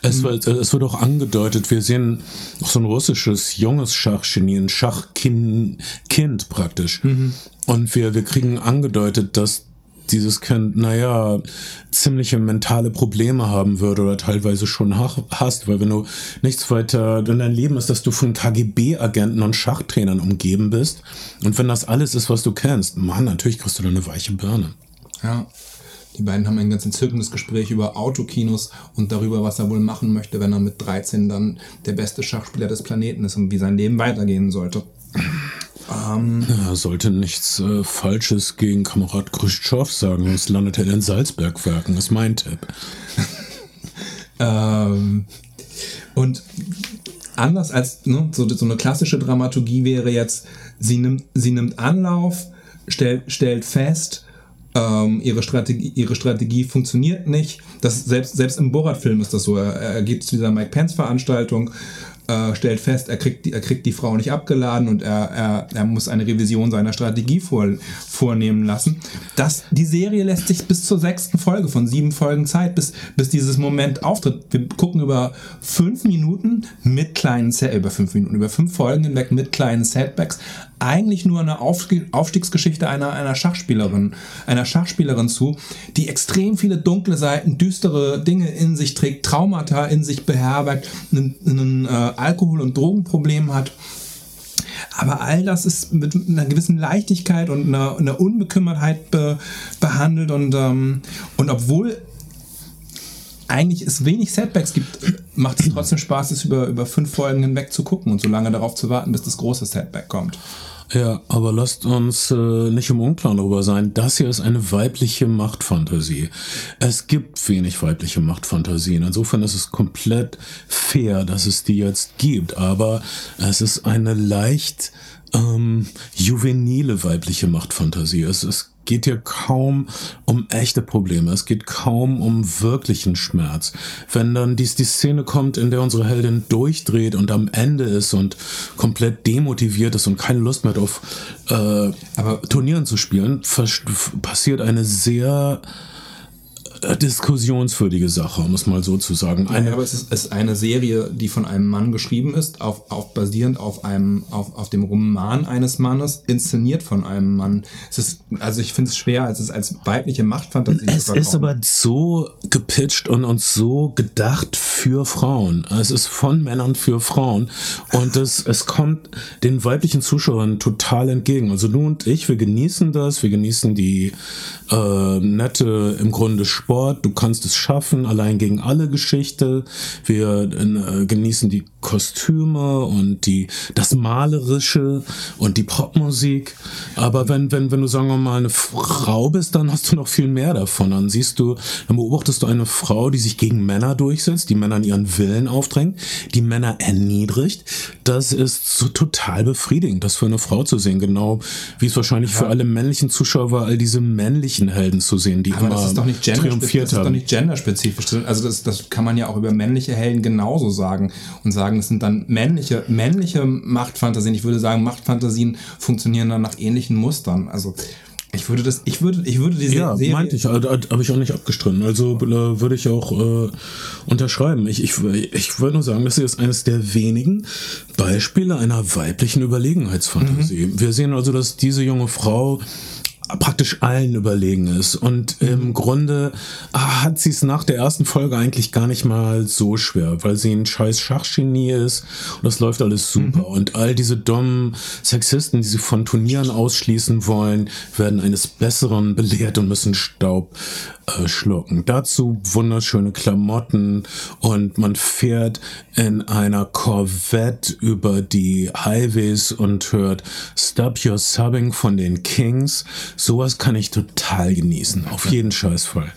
Es wird, es wird auch angedeutet, wir sehen so ein russisches junges Schachgenie, ein Schachkind kind praktisch. Mhm. Und wir, wir kriegen angedeutet, dass dieses Kind, naja, ziemliche mentale Probleme haben würde oder teilweise schon hast, weil wenn du nichts weiter in dein Leben ist, dass du von KGB-Agenten und Schachtrainern umgeben bist und wenn das alles ist, was du kennst, Mann, natürlich kriegst du da eine weiche Birne. Ja. Die beiden haben ein ganz entzückendes Gespräch über Autokinos und darüber, was er wohl machen möchte, wenn er mit 13 dann der beste Schachspieler des Planeten ist und wie sein Leben weitergehen sollte. Ähm, ja, sollte nichts äh, Falsches gegen Kamerad Khrushchev sagen, sonst landet er in den Salzbergwerken, ist mein Tipp. ähm, und anders als ne, so, so, eine klassische Dramaturgie wäre jetzt, sie nimmt, sie nimmt Anlauf, stellt, stellt fest, ähm, ihre, Strategie, ihre Strategie funktioniert nicht. Das, selbst, selbst im Borat-Film ist das so. Er, er geht zu dieser Mike Pence-Veranstaltung äh, stellt fest, er kriegt, die, er kriegt die Frau nicht abgeladen und er, er, er muss eine Revision seiner Strategie vor, vornehmen lassen. Das, die Serie lässt sich bis zur sechsten Folge von sieben Folgen Zeit, bis, bis dieses Moment auftritt. Wir gucken über fünf Minuten mit kleinen, über fünf Minuten, über fünf Folgen hinweg mit kleinen Setbacks eigentlich nur eine Aufstiegsgeschichte einer, einer Schachspielerin, einer Schachspielerin zu, die extrem viele dunkle Seiten, düstere Dinge in sich trägt, Traumata in sich beherbergt, ein äh, Alkohol- und Drogenproblem hat. Aber all das ist mit einer gewissen Leichtigkeit und einer, einer Unbekümmertheit be, behandelt und, ähm, und obwohl eigentlich es wenig Setbacks gibt, macht es trotzdem Spaß, es über, über fünf Folgen hinweg zu gucken und so lange darauf zu warten, bis das große Setback kommt. Ja, aber lasst uns äh, nicht im Unklaren darüber sein. Das hier ist eine weibliche Machtfantasie. Es gibt wenig weibliche Machtfantasien. Insofern ist es komplett fair, dass es die jetzt gibt. Aber es ist eine leicht ähm, juvenile weibliche Machtfantasie. Es ist geht hier kaum um echte Probleme. Es geht kaum um wirklichen Schmerz. Wenn dann dies, die Szene kommt, in der unsere Heldin durchdreht und am Ende ist und komplett demotiviert ist und keine Lust mehr auf äh, Aber Turnieren zu spielen, passiert eine sehr diskussionswürdige Sache, um es mal so zu sagen. Eine, ja, aber es ist, ist, eine Serie, die von einem Mann geschrieben ist, auf, auf basierend auf einem, auf, auf dem Roman eines Mannes, inszeniert von einem Mann. Es ist, also ich finde es schwer, als es als weibliche Machtfantasie Es zu ist aber so gepitcht und, und so gedacht für Frauen. Es ist von Männern für Frauen. Und es, es kommt den weiblichen Zuschauern total entgegen. Also du und ich, wir genießen das, wir genießen die äh, nette, im Grunde Sport, du kannst es schaffen, allein gegen alle Geschichte. Wir äh, genießen die Kostüme und die, das Malerische und die Popmusik. Aber wenn, wenn, wenn du, sagen wir mal, eine Frau bist, dann hast du noch viel mehr davon. Dann siehst du, dann beobachtest du eine Frau, die sich gegen Männer durchsetzt, die Männern ihren Willen aufdrängt, die Männer erniedrigt. Das ist so total befriedigend, das für eine Frau zu sehen. Genau wie es wahrscheinlich ja. für alle männlichen Zuschauer war, all diese männlichen Helden zu sehen, die Aber immer das ist doch nicht triumphiert haben. Das ist doch nicht genderspezifisch. Also das, das kann man ja auch über männliche Helden genauso sagen und sagen, sagen, das sind dann männliche, männliche Machtfantasien. Ich würde sagen, Machtfantasien funktionieren dann nach ähnlichen Mustern. Also ich würde das, ich würde, ich würde diese ja, Serie meinte ich, habe ich auch nicht abgestritten. Also äh, würde ich auch äh, unterschreiben. Ich, ich, ich würde nur sagen, das ist eines der wenigen Beispiele einer weiblichen Überlegenheitsfantasie. Mhm. Wir sehen also, dass diese junge Frau praktisch allen überlegen ist. Und im Grunde ah, hat sie es nach der ersten Folge eigentlich gar nicht mal so schwer, weil sie ein scheiß Schachgenie ist und das läuft alles super. Mhm. Und all diese dummen Sexisten, die sie von Turnieren ausschließen wollen, werden eines Besseren belehrt und müssen Staub äh, schlucken. Dazu wunderschöne Klamotten und man fährt in einer Corvette über die Highways und hört Stop Your Subbing von den Kings. Sowas kann ich total genießen. Auf jeden Scheißfall.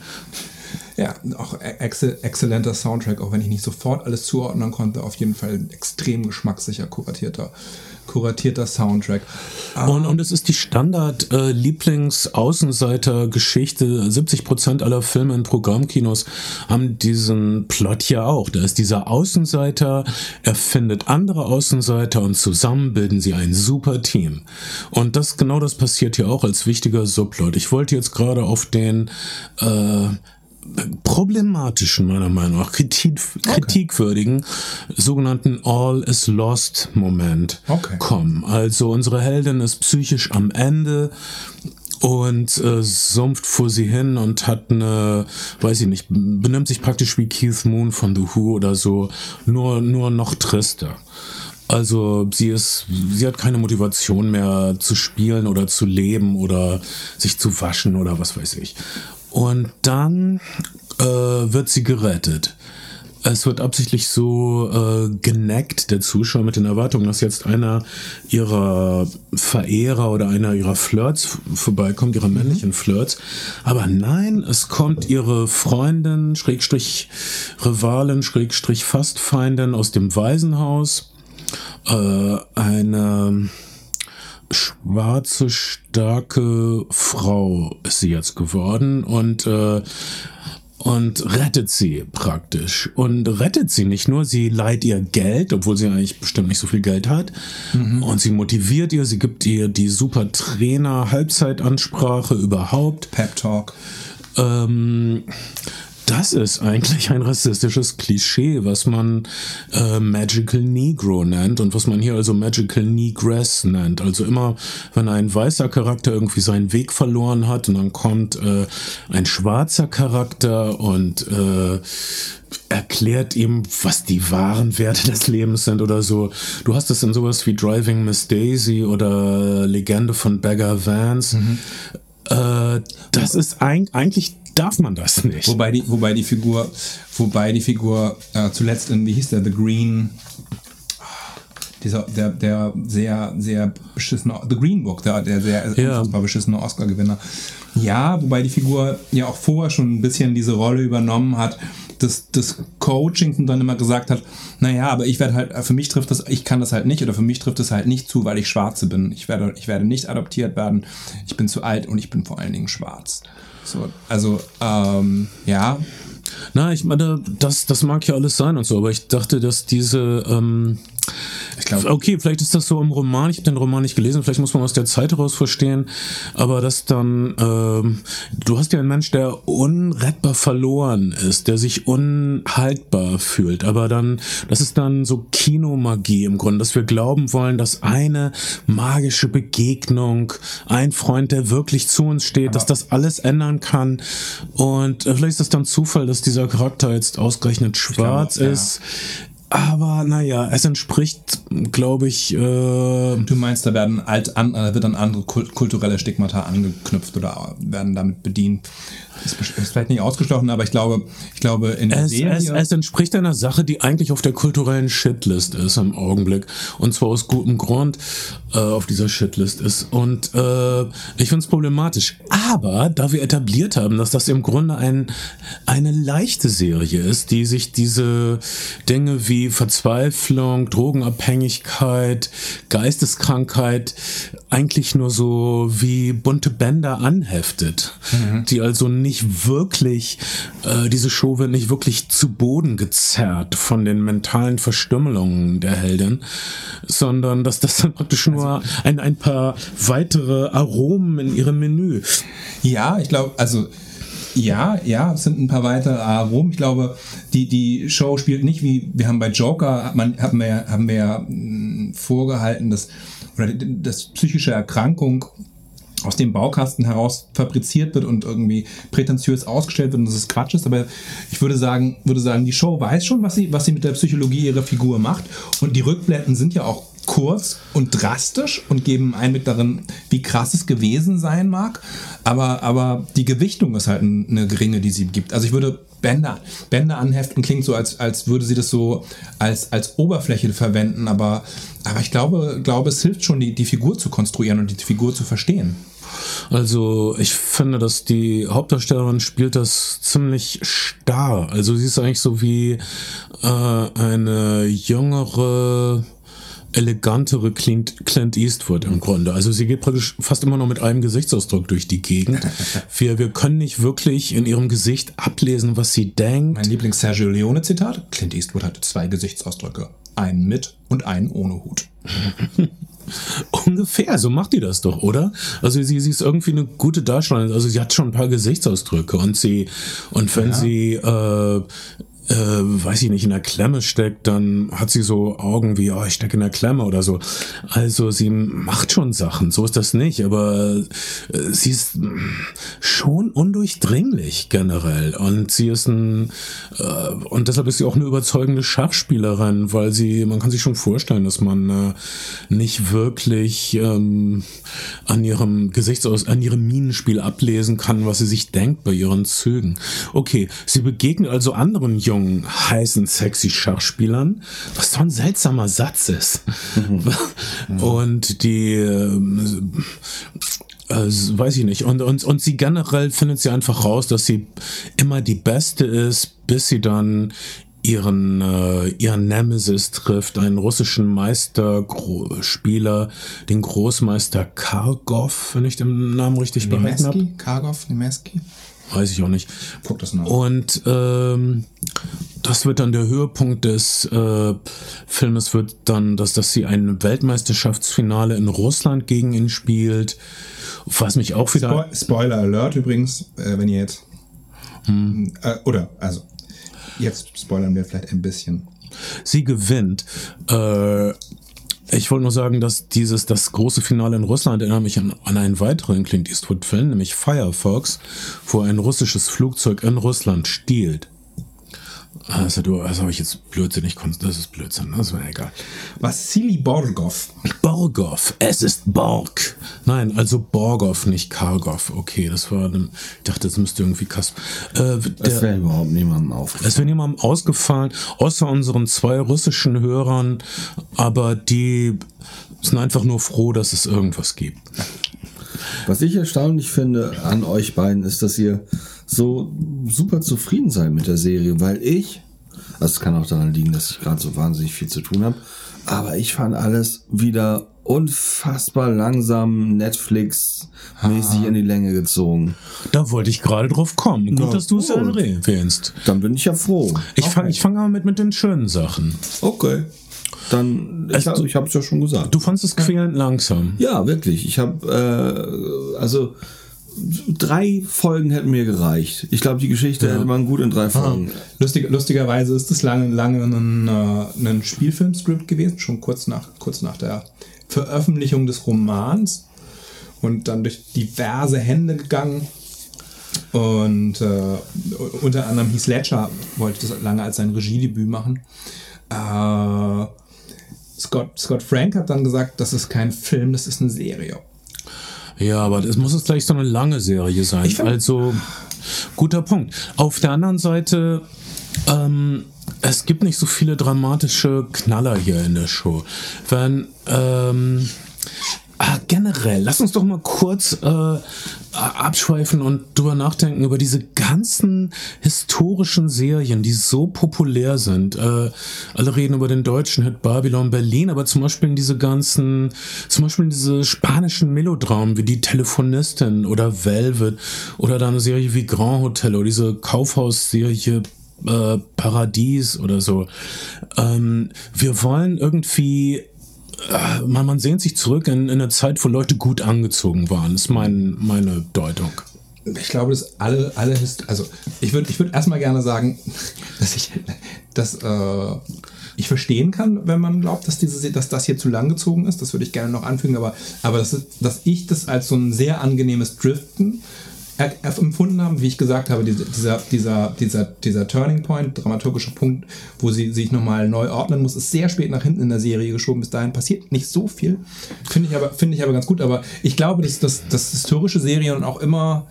Ja, auch e-, exzellenter Soundtrack, auch wenn ich nicht sofort alles zuordnen konnte. Auf jeden Fall extrem geschmackssicher kuratierter kuratierter Soundtrack. Und, und es ist die Standard-Lieblings-Außenseiter-Geschichte. Äh, 70% aller Filme in Programmkinos haben diesen Plot ja auch. Da ist dieser Außenseiter, er findet andere Außenseiter und zusammen bilden sie ein super Team. Und das genau das passiert hier auch als wichtiger Subplot. Ich wollte jetzt gerade auf den äh, problematischen, meiner Meinung nach, kritik, kritikwürdigen sogenannten All is Lost Moment okay. kommen. Also unsere Heldin ist psychisch am Ende und äh, sumpft vor sie hin und hat eine, weiß ich nicht, benimmt sich praktisch wie Keith Moon von The Who oder so, nur, nur noch trister. Also sie ist, sie hat keine Motivation mehr zu spielen oder zu leben oder sich zu waschen oder was weiß ich. Und dann äh, wird sie gerettet. Es wird absichtlich so äh, geneckt, der Zuschauer, mit den Erwartungen, dass jetzt einer ihrer Verehrer oder einer ihrer Flirts vorbeikommt, ihrer männlichen Flirts. Aber nein, es kommt ihre Freundin, Schrägstrich Rivalin, Schrägstrich Fastfeindin aus dem Waisenhaus. Äh, eine schwarze, starke Frau ist sie jetzt geworden und äh, und rettet sie praktisch. Und rettet sie nicht nur, sie leiht ihr Geld, obwohl sie eigentlich bestimmt nicht so viel Geld hat. Mhm. Und sie motiviert ihr, sie gibt ihr die super Trainer-Halbzeitansprache überhaupt. Pep Talk. Ähm, das ist eigentlich ein rassistisches Klischee, was man äh, Magical Negro nennt und was man hier also Magical Negress nennt. Also immer, wenn ein weißer Charakter irgendwie seinen Weg verloren hat und dann kommt äh, ein schwarzer Charakter und äh, erklärt ihm, was die wahren Werte des Lebens sind oder so. Du hast es in sowas wie Driving Miss Daisy oder Legende von Beggar Vance. Mhm. Äh, das ist ein, eigentlich darf man das nicht. Wobei die, wobei die Figur, wobei die Figur äh, zuletzt in, wie hieß der, The Green, dieser, der, der sehr, sehr beschissene, The Green Book, der, der sehr ja. beschissene Oscar-Gewinner. Ja, wobei die Figur ja auch vorher schon ein bisschen diese Rolle übernommen hat, des, des Coachings und dann immer gesagt hat, naja, aber ich werde halt, für mich trifft das, ich kann das halt nicht oder für mich trifft das halt nicht zu, weil ich Schwarze bin. Ich werde, ich werde nicht adoptiert werden, ich bin zu alt und ich bin vor allen Dingen schwarz. So, also, ähm, ja. Na, ich meine, das, das mag ja alles sein und so, aber ich dachte, dass diese, ähm, ich glaube. Okay, vielleicht ist das so im Roman. Ich habe den Roman nicht gelesen. Vielleicht muss man aus der Zeit heraus verstehen. Aber das dann, ähm, du hast ja einen Mensch, der unrettbar verloren ist, der sich unhaltbar fühlt. Aber dann, das ist dann so Kinomagie im Grunde, dass wir glauben wollen, dass eine magische Begegnung, ein Freund, der wirklich zu uns steht, aber dass das alles ändern kann. Und äh, vielleicht ist das dann Zufall, dass dieser Charakter jetzt ausgerechnet schwarz glaube, ist. Aber naja, es entspricht, glaube ich. Äh du meinst, da werden alt an, wird an andere kulturelle Stigmata angeknüpft oder werden damit bedient. Ist, ist vielleicht nicht ausgestochen, aber ich glaube, ich glaube in es, Serie es, es entspricht einer Sache, die eigentlich auf der kulturellen Shitlist ist im Augenblick. Und zwar aus gutem Grund äh, auf dieser Shitlist ist. Und äh, ich finde es problematisch. Aber da wir etabliert haben, dass das im Grunde ein, eine leichte Serie ist, die sich diese Dinge wie Verzweiflung, Drogenabhängigkeit, Geisteskrankheit eigentlich nur so wie bunte Bänder anheftet, mhm. die also nicht wirklich, äh, diese Show wird nicht wirklich zu Boden gezerrt von den mentalen Verstümmelungen der Heldin, sondern dass das dann praktisch nur also, ein, ein paar weitere Aromen in ihrem Menü. Ja, ich glaube, also ja, ja, es sind ein paar weitere Aromen. Ich glaube, die, die Show spielt nicht wie, wir haben bei Joker, hat man, haben wir, haben wir ja hm, vorgehalten, dass, oder dass psychische Erkrankung aus dem Baukasten heraus fabriziert wird und irgendwie prätentiös ausgestellt wird und dass es Quatsch ist. Aber ich würde sagen, würde sagen, die Show weiß schon, was sie, was sie mit der Psychologie ihrer Figur macht. Und die Rückblenden sind ja auch kurz und drastisch und geben Einblick darin, wie krass es gewesen sein mag. Aber, aber die Gewichtung ist halt eine geringe, die sie gibt. Also ich würde Bänder, Bänder anheften klingt so, als, als würde sie das so als, als Oberfläche verwenden. Aber, aber ich glaube, glaube, es hilft schon, die, die Figur zu konstruieren und die Figur zu verstehen. Also ich finde, dass die Hauptdarstellerin spielt das ziemlich starr. Also sie ist eigentlich so wie äh, eine jüngere elegantere Clint, Clint Eastwood im Grunde. Also sie geht praktisch fast immer noch mit einem Gesichtsausdruck durch die Gegend. Wir, wir können nicht wirklich in ihrem Gesicht ablesen, was sie denkt. Mein Lieblings-Sergio Leone-Zitat. Clint Eastwood hatte zwei Gesichtsausdrücke. Einen mit und einen ohne Hut. Ungefähr, so macht die das doch, oder? Also sie, sie ist irgendwie eine gute Darstellerin. Also sie hat schon ein paar Gesichtsausdrücke und sie und wenn ja. sie äh, äh, weiß ich nicht, in der Klemme steckt, dann hat sie so Augen wie, oh, ich stecke in der Klemme oder so. Also sie macht schon Sachen, so ist das nicht, aber äh, sie ist schon undurchdringlich generell und sie ist ein, äh, und deshalb ist sie auch eine überzeugende Schachspielerin, weil sie, man kann sich schon vorstellen, dass man äh, nicht wirklich ähm, an ihrem Gesichtsaus, an ihrem Minenspiel ablesen kann, was sie sich denkt bei ihren Zügen. Okay, sie begegnet also anderen Jungen, jungen, heißen, sexy Schachspielern, was doch ein seltsamer Satz ist. Mhm. und die, äh, äh, weiß ich nicht. Und, und, und sie generell findet sie einfach raus, dass sie immer die Beste ist, bis sie dann ihren äh, ihren Nemesis trifft, einen russischen Meisterspieler, den Großmeister Kargov, wenn ich den Namen richtig behalten habe. Kargov, Nemeski? Weiß ich auch nicht. Guck das nach. Und ähm, das wird dann der Höhepunkt des äh, Filmes, wird dann, dass, dass sie ein Weltmeisterschaftsfinale in Russland gegen ihn spielt. Was mich auch wieder. Spo Spoiler Alert übrigens, äh, wenn ihr jetzt. Äh, oder, also, jetzt spoilern wir vielleicht ein bisschen. sie gewinnt. Äh, ich wollte nur sagen, dass dieses, das große Finale in Russland erinnert mich an, an einen weiteren Clint Eastwood-Film, nämlich Firefox, wo ein russisches Flugzeug in Russland stiehlt. Also du, also habe ich jetzt blödsinnig, das ist Blödsinn, das war egal. Vassili Borgov. Borgov, es ist Borg. Nein, also Borgov, nicht Kargov. Okay, das war, dann- ich dachte, das müsste irgendwie Kasp. Äh, Das wäre überhaupt niemandem aufgefallen. es wäre niemandem ausgefallen, außer unseren zwei russischen Hörern, aber die sind einfach nur froh, dass es irgendwas gibt. Was ich erstaunlich finde an euch beiden ist, dass ihr so super zufrieden seid mit der Serie, weil ich, also es kann auch daran liegen, dass ich gerade so wahnsinnig viel zu tun habe, aber ich fand alles wieder unfassbar langsam Netflix-mäßig in die Länge gezogen. Da wollte ich gerade drauf kommen. Gut, Na dass du es erwähnst. Dann bin ich ja froh. Ich fange ich fang aber mit, mit den schönen Sachen. Okay. Dann, ich, Also- ich habe es ja schon gesagt. Du fandest es quälend langsam. Ja, wirklich. Ich habe, äh, also drei Folgen hätten mir gereicht. Ich glaube, die Geschichte hätte man gut in drei Folgen. Lustig, lustigerweise ist es lange, lange ein, äh, ein Spielfilmskript gewesen, schon kurz nach, kurz nach der Veröffentlichung des Romans und dann durch diverse Hände gegangen. Und äh, unter anderem Heath Ledger wollte das lange als sein Regiedebüt machen. Äh, Scott, Scott Frank hat dann gesagt, das ist kein Film, das ist eine Serie. Ja, aber es muss jetzt gleich so eine lange Serie sein. Also, guter Punkt. Auf der anderen Seite, ähm, es gibt nicht so viele dramatische Knaller hier in der Show. Wenn, ähm, ah, generell, lass uns doch mal kurz äh, abschweifen und drüber nachdenken über diese ganzen historischen Serien, die so populär sind. Äh, alle reden über den deutschen Hit Babylon Berlin, aber zum Beispiel in diese ganzen, zum Beispiel in diese spanischen Melodramen wie die Telefonistin oder Velvet oder dann eine Serie wie Grand Hotel oder diese Kaufhausserie äh, Paradies oder so. Ähm, wir wollen irgendwie man, man sehnt sich zurück in, in eine Zeit, wo Leute gut angezogen waren. ist mein, meine Deutung. Ich glaube, dass alle, alle also ich würde ich würd erstmal gerne sagen, dass ich, dass, äh, ich verstehen kann, wenn man glaubt, dass, diese, dass das hier zu lang gezogen ist. Das würde ich gerne noch anfügen, aber, aber das ist, dass ich das als so ein sehr angenehmes Driften empfunden habe, wie ich gesagt habe, diese, dieser, dieser, dieser, dieser Turning Point, dramaturgischer Punkt, wo sie sich nochmal neu ordnen muss, ist sehr spät nach hinten in der Serie geschoben. Bis dahin passiert nicht so viel. Finde ich aber, finde ich aber ganz gut. Aber ich glaube, dass, dass, dass historische Serien auch immer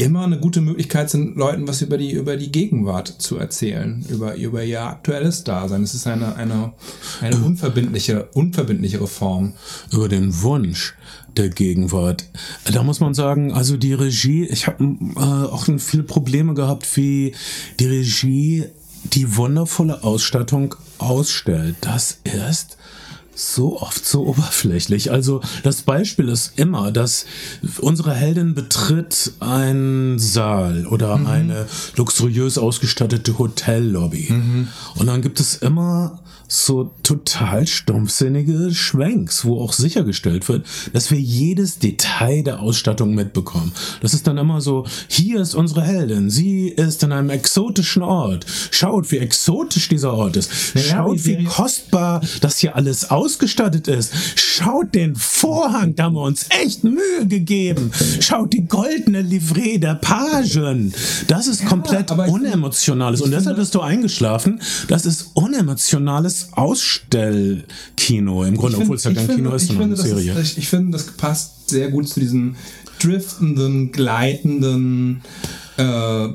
immer eine gute Möglichkeit sind, Leuten was über die, über die Gegenwart zu erzählen, über, über ihr aktuelles Dasein. Es ist eine, eine, eine unverbindliche, unverbindlichere Form. über den Wunsch der Gegenwart. Da muss man sagen, also die Regie, ich habe äh, auch viele Probleme gehabt, wie die Regie die wundervolle Ausstattung ausstellt. Das ist so oft so oberflächlich. Also das Beispiel ist immer, dass unsere Heldin betritt einen Saal oder eine luxuriös ausgestattete Hotellobby. Und dann gibt es immer so total stumpfsinnige Schwenks, wo auch sichergestellt wird, dass wir jedes Detail der Ausstattung mitbekommen. Das ist dann immer so, hier ist unsere Heldin, sie ist in einem exotischen Ort. Schaut, wie exotisch dieser Ort ist. Schaut, wie kostbar das hier alles ausgestattet ist. Schaut den Vorhang, da haben wir uns echt Mühe gegeben. Schaut die goldene Livree der Pagen. Das ist komplett ich finde- unemotionales. Und deshalb bist du eingeschlafen. Das ist unemotionales Ausstellkino im Grunde, obwohl es ja kein Kino ist, ich sondern finde, eine das Serie. Ist, ich, ich finde, das passt sehr gut zu diesem driftenden, gleitenden, äh,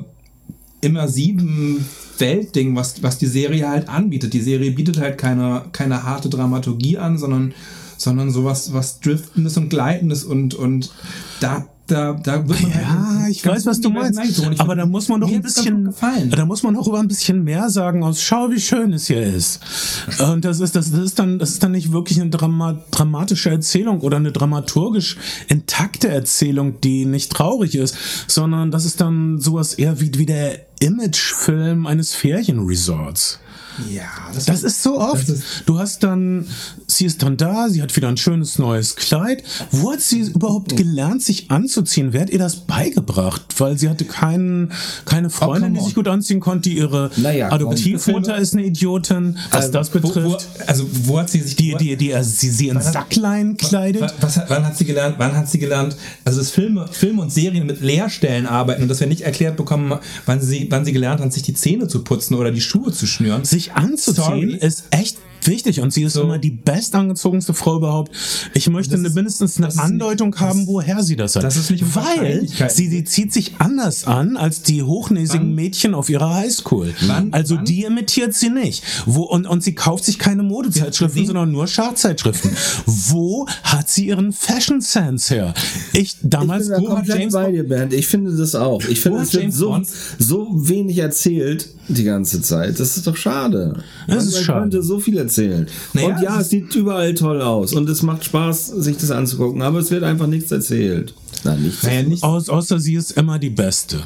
immersiven Weltding, was, was die Serie halt anbietet. Die Serie bietet halt keine, keine harte Dramaturgie an, sondern, sondern sowas was Driftendes und Gleitendes und, und da da, da wird man Ja, halt ich weiß, was du meinst. Aber da muss man doch ein bisschen, da muss man doch über ein bisschen mehr sagen aus Schau, wie schön es hier ist. Und das ist, das, das ist dann, das ist dann nicht wirklich eine Drama, dramatische Erzählung oder eine dramaturgisch intakte Erzählung, die nicht traurig ist, sondern das ist dann sowas eher wie, wie der Imagefilm eines Ferienresorts. Ja, Das ist so oft. Das ist- du hast dann, sie ist dann da, sie hat wieder ein schönes neues Kleid. Wo hat sie überhaupt gelernt, sich anzuziehen? Wer hat ihr das beigebracht? Weil sie hatte keinen, keine Freundin, come die sich gut anziehen konnte. Ihre Naja. Adoptivmutter ist eine Idiotin, was das Wo, wo, betrifft. also wo hat sie sich die, die, die, also sie, sie in Sacklein kleidet. Was, was, wann hat sie gelernt? Wann hat sie gelernt? Also das Filme, Filme und Serien mit Leerstellen arbeiten und dass wir nicht erklärt bekommen, wann sie, wann sie gelernt hat, sich die Zähne zu putzen oder die Schuhe zu schnüren. Sich anzuziehen Sorry. ist echt wichtig und sie ist So. immer die bestangezogenste Frau überhaupt. Ich möchte Das mindestens eine Andeutung nicht- haben, das- woher sie das hat. das ist nicht Weil sie, sie zieht sich anders an als die hochnäsigen Wann- Mädchen auf ihrer Highschool. Wann- also wann- die imitiert sie nicht. Wo, und, und sie kauft sich keine Modezeitschriften, Sie- sondern nur Schachzeitschriften. Wo hat sie ihren Fashion Sense her? Ich damals Ich bin da wo hat komplett James bei dir, Bernd. Ich finde das auch. Ich finde, es wird James so, so wenig erzählt die ganze Zeit. Das ist doch schade. Das ist schade. könnte so viel erzählen. Naja, und ja, es sieht überall toll aus. Und es macht Spaß, sich das anzugucken. Aber es wird einfach nichts erzählt. Nein, nichts. Naja, nicht, Aus, außer sie ist immer die Beste.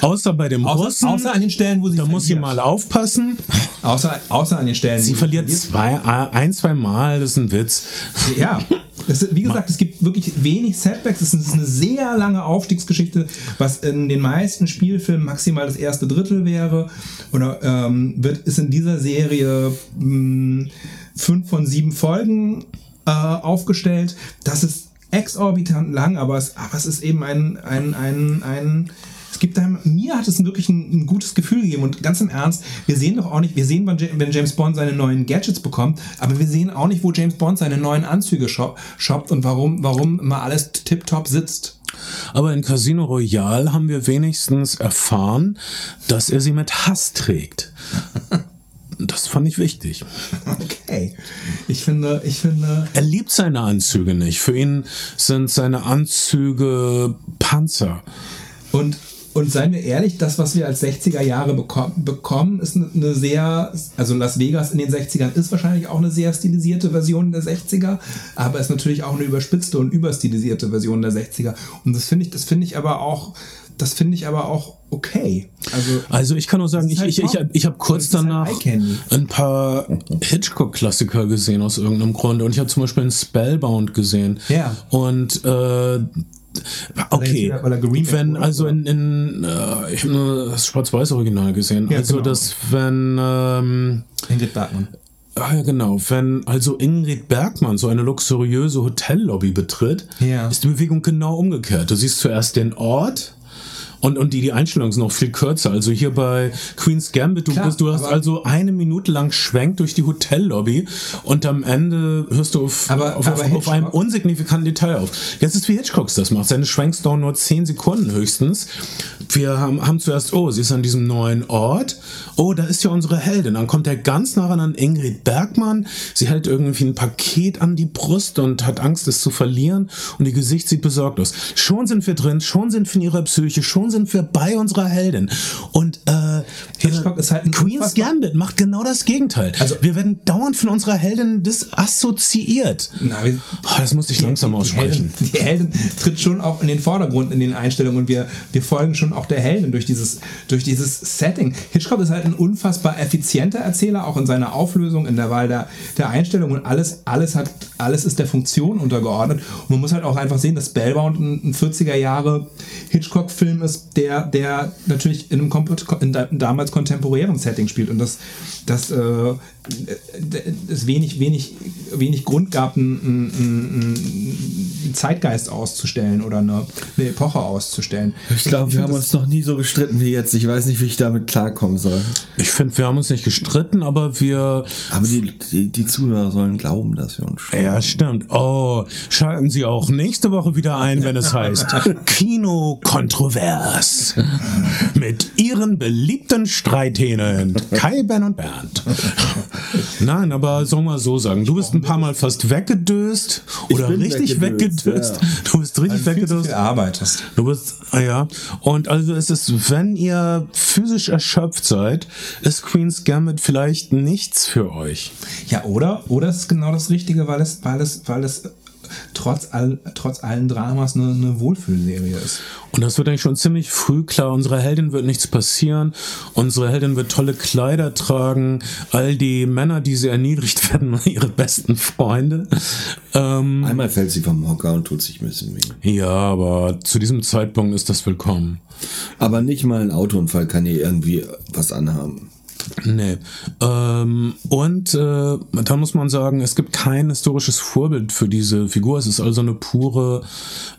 Außer bei dem außer, Russen. außer an den Stellen, wo sie da muss sie verliert. mal aufpassen. Außer, außer an den Stellen. Sie wo verliert zwei, ein, zwei Mal, das ist ein Witz. Ja, es, wie gesagt, es gibt wirklich wenig Setbacks. Es ist eine sehr lange Aufstiegsgeschichte, was in den meisten Spielfilmen maximal das erste Drittel wäre. Oder ähm, wird ist in dieser Serie mh, fünf von sieben Folgen äh, aufgestellt. Das ist exorbitant lang, aber es, aber es ist eben ein, ein, ein, ein es gibt einem, mir hat es wirklich ein, ein gutes Gefühl gegeben und ganz im Ernst, wir sehen doch auch nicht, wir sehen, wenn James Bond seine neuen Gadgets bekommt, aber wir sehen auch nicht, wo James Bond seine neuen Anzüge shop, shoppt und warum, warum immer alles tipptopp sitzt. Aber in Casino Royale haben wir wenigstens erfahren, dass er sie mit Hass trägt. Das fand ich wichtig. Okay. Ich finde, ich finde, Er liebt seine Anzüge nicht. Für ihn sind seine Anzüge Panzer. Und, und seien wir ehrlich, das, was wir als 60er Jahre beko bekommen, ist eine, sehr, also Las Vegas in den 60ern ist wahrscheinlich auch eine sehr stilisierte Version der 60er, aber ist natürlich auch eine überspitzte und überstilisierte Version der 60er. Und das finde ich, das finde ich aber auch, das finde ich aber auch okay. Also, Also ich kann nur sagen, ich, halt ich, ich, ich habe kurz halt danach Eye-Candy. ein paar Hitchcock-Klassiker gesehen aus irgendeinem Grund. Und ich habe zum Beispiel einen Spellbound gesehen. Ja. Und äh, okay, weil er geremaked wenn also in, in äh, ich habe nur das Schwarz-Weiß-Original gesehen. Ja, also genau. dass wenn ähm, Ingrid Bergmann. Ah ja, genau. Wenn also Ingrid Bergmann so eine luxuriöse Hotellobby betritt, Ja. ist die Bewegung genau umgekehrt. Du siehst zuerst den Ort und, und die, die Einstellung ist noch viel kürzer. Also hier bei Queen's Gambit, du, Klar, bist, du hast also eine Minute lang Schwenk durch die Hotellobby und am Ende hörst du auf, Aber- auf, aber auf, auf einem unsignifikanten Detail auf. Jetzt ist wie Hitchcocks das macht. Seine Schwenks dauern nur 10 Sekunden höchstens. Wir haben, haben zuerst, oh, sie ist an diesem neuen Ort. Oh, da ist ja unsere Heldin. Dann kommt er ganz nah ran an Ingrid Bergmann. Sie hält irgendwie ein Paket an die Brust und hat Angst, es zu verlieren. Und ihr Gesicht sieht besorgt aus. Schon sind wir drin, schon sind wir in ihrer Psyche, schon sind wir bei unserer Heldin. Und äh, Hitchcock ist halt ein Queen's Gambit macht genau das Gegenteil. Also- wir werden dauernd von unserer Heldin disassoziiert. Na, wir, Oh, das musste ich langsam die aussprechen. Heldin, die Heldin tritt schon auch in den Vordergrund in den Einstellungen und wir, wir folgen schon auch der Heldin durch dieses, durch dieses Setting. Hitchcock ist halt ein unfassbar effizienter Erzähler, auch in seiner Auflösung, in der Wahl der, der Einstellung und alles, alles hat, alles ist der Funktion untergeordnet. Und man muss halt auch einfach sehen, dass Spellbound ein, ein 40er Jahre Hitchcock-Film ist, der, der natürlich in einem in da- damals kontemporären Setting spielt und das, das, äh, es wenig, wenig, wenig Grund gab, einen, einen, Zeitgeist auszustellen oder eine, eine Epoche auszustellen. Ich glaube, wir haben das- uns noch nie so gestritten wie jetzt. Ich weiß nicht, wie ich damit klarkommen soll. Ich finde, wir haben uns nicht gestritten, aber wir. Aber die, die, die Zuhörer sollen glauben, dass wir uns streiten. Ja, stimmt. Oh, schalten Sie auch nächste Woche wieder ein, wenn es heißt Kino kontrovers. Mit Ihren beliebten Streithähnen Kai, Ben und Bernd. Nein, aber soll mal so sagen, du bist ein paar Mal fast weggedöst oder richtig weggedöst, weggedöst. ja. Du bist richtig Weil du viel arbeitest. Du bist, ah ja. Und also es ist, wenn ihr physisch erschöpft seid, ist Queen's Gambit vielleicht nichts für euch. Ja, oder? Oder es ist genau das Richtige, weil es, weil es, weil es trotz, all, trotz allen Dramas eine, eine Wohlfühlserie ist. Und das wird eigentlich schon ziemlich früh klar. Unserer Heldin wird nichts passieren. Unsere Heldin wird tolle Kleider tragen. All die Männer, die sie erniedrigt werden, ihre besten Freunde. Ähm, Einmal fällt sie vom Hocker und tut sich ein bisschen weh. ja, aber zu diesem Zeitpunkt ist das willkommen. Aber nicht mal ein Autounfall kann ihr irgendwie was anhaben. Nee. Ähm, und äh, da muss man sagen, es gibt kein historisches Vorbild für diese Figur. Es ist also eine pure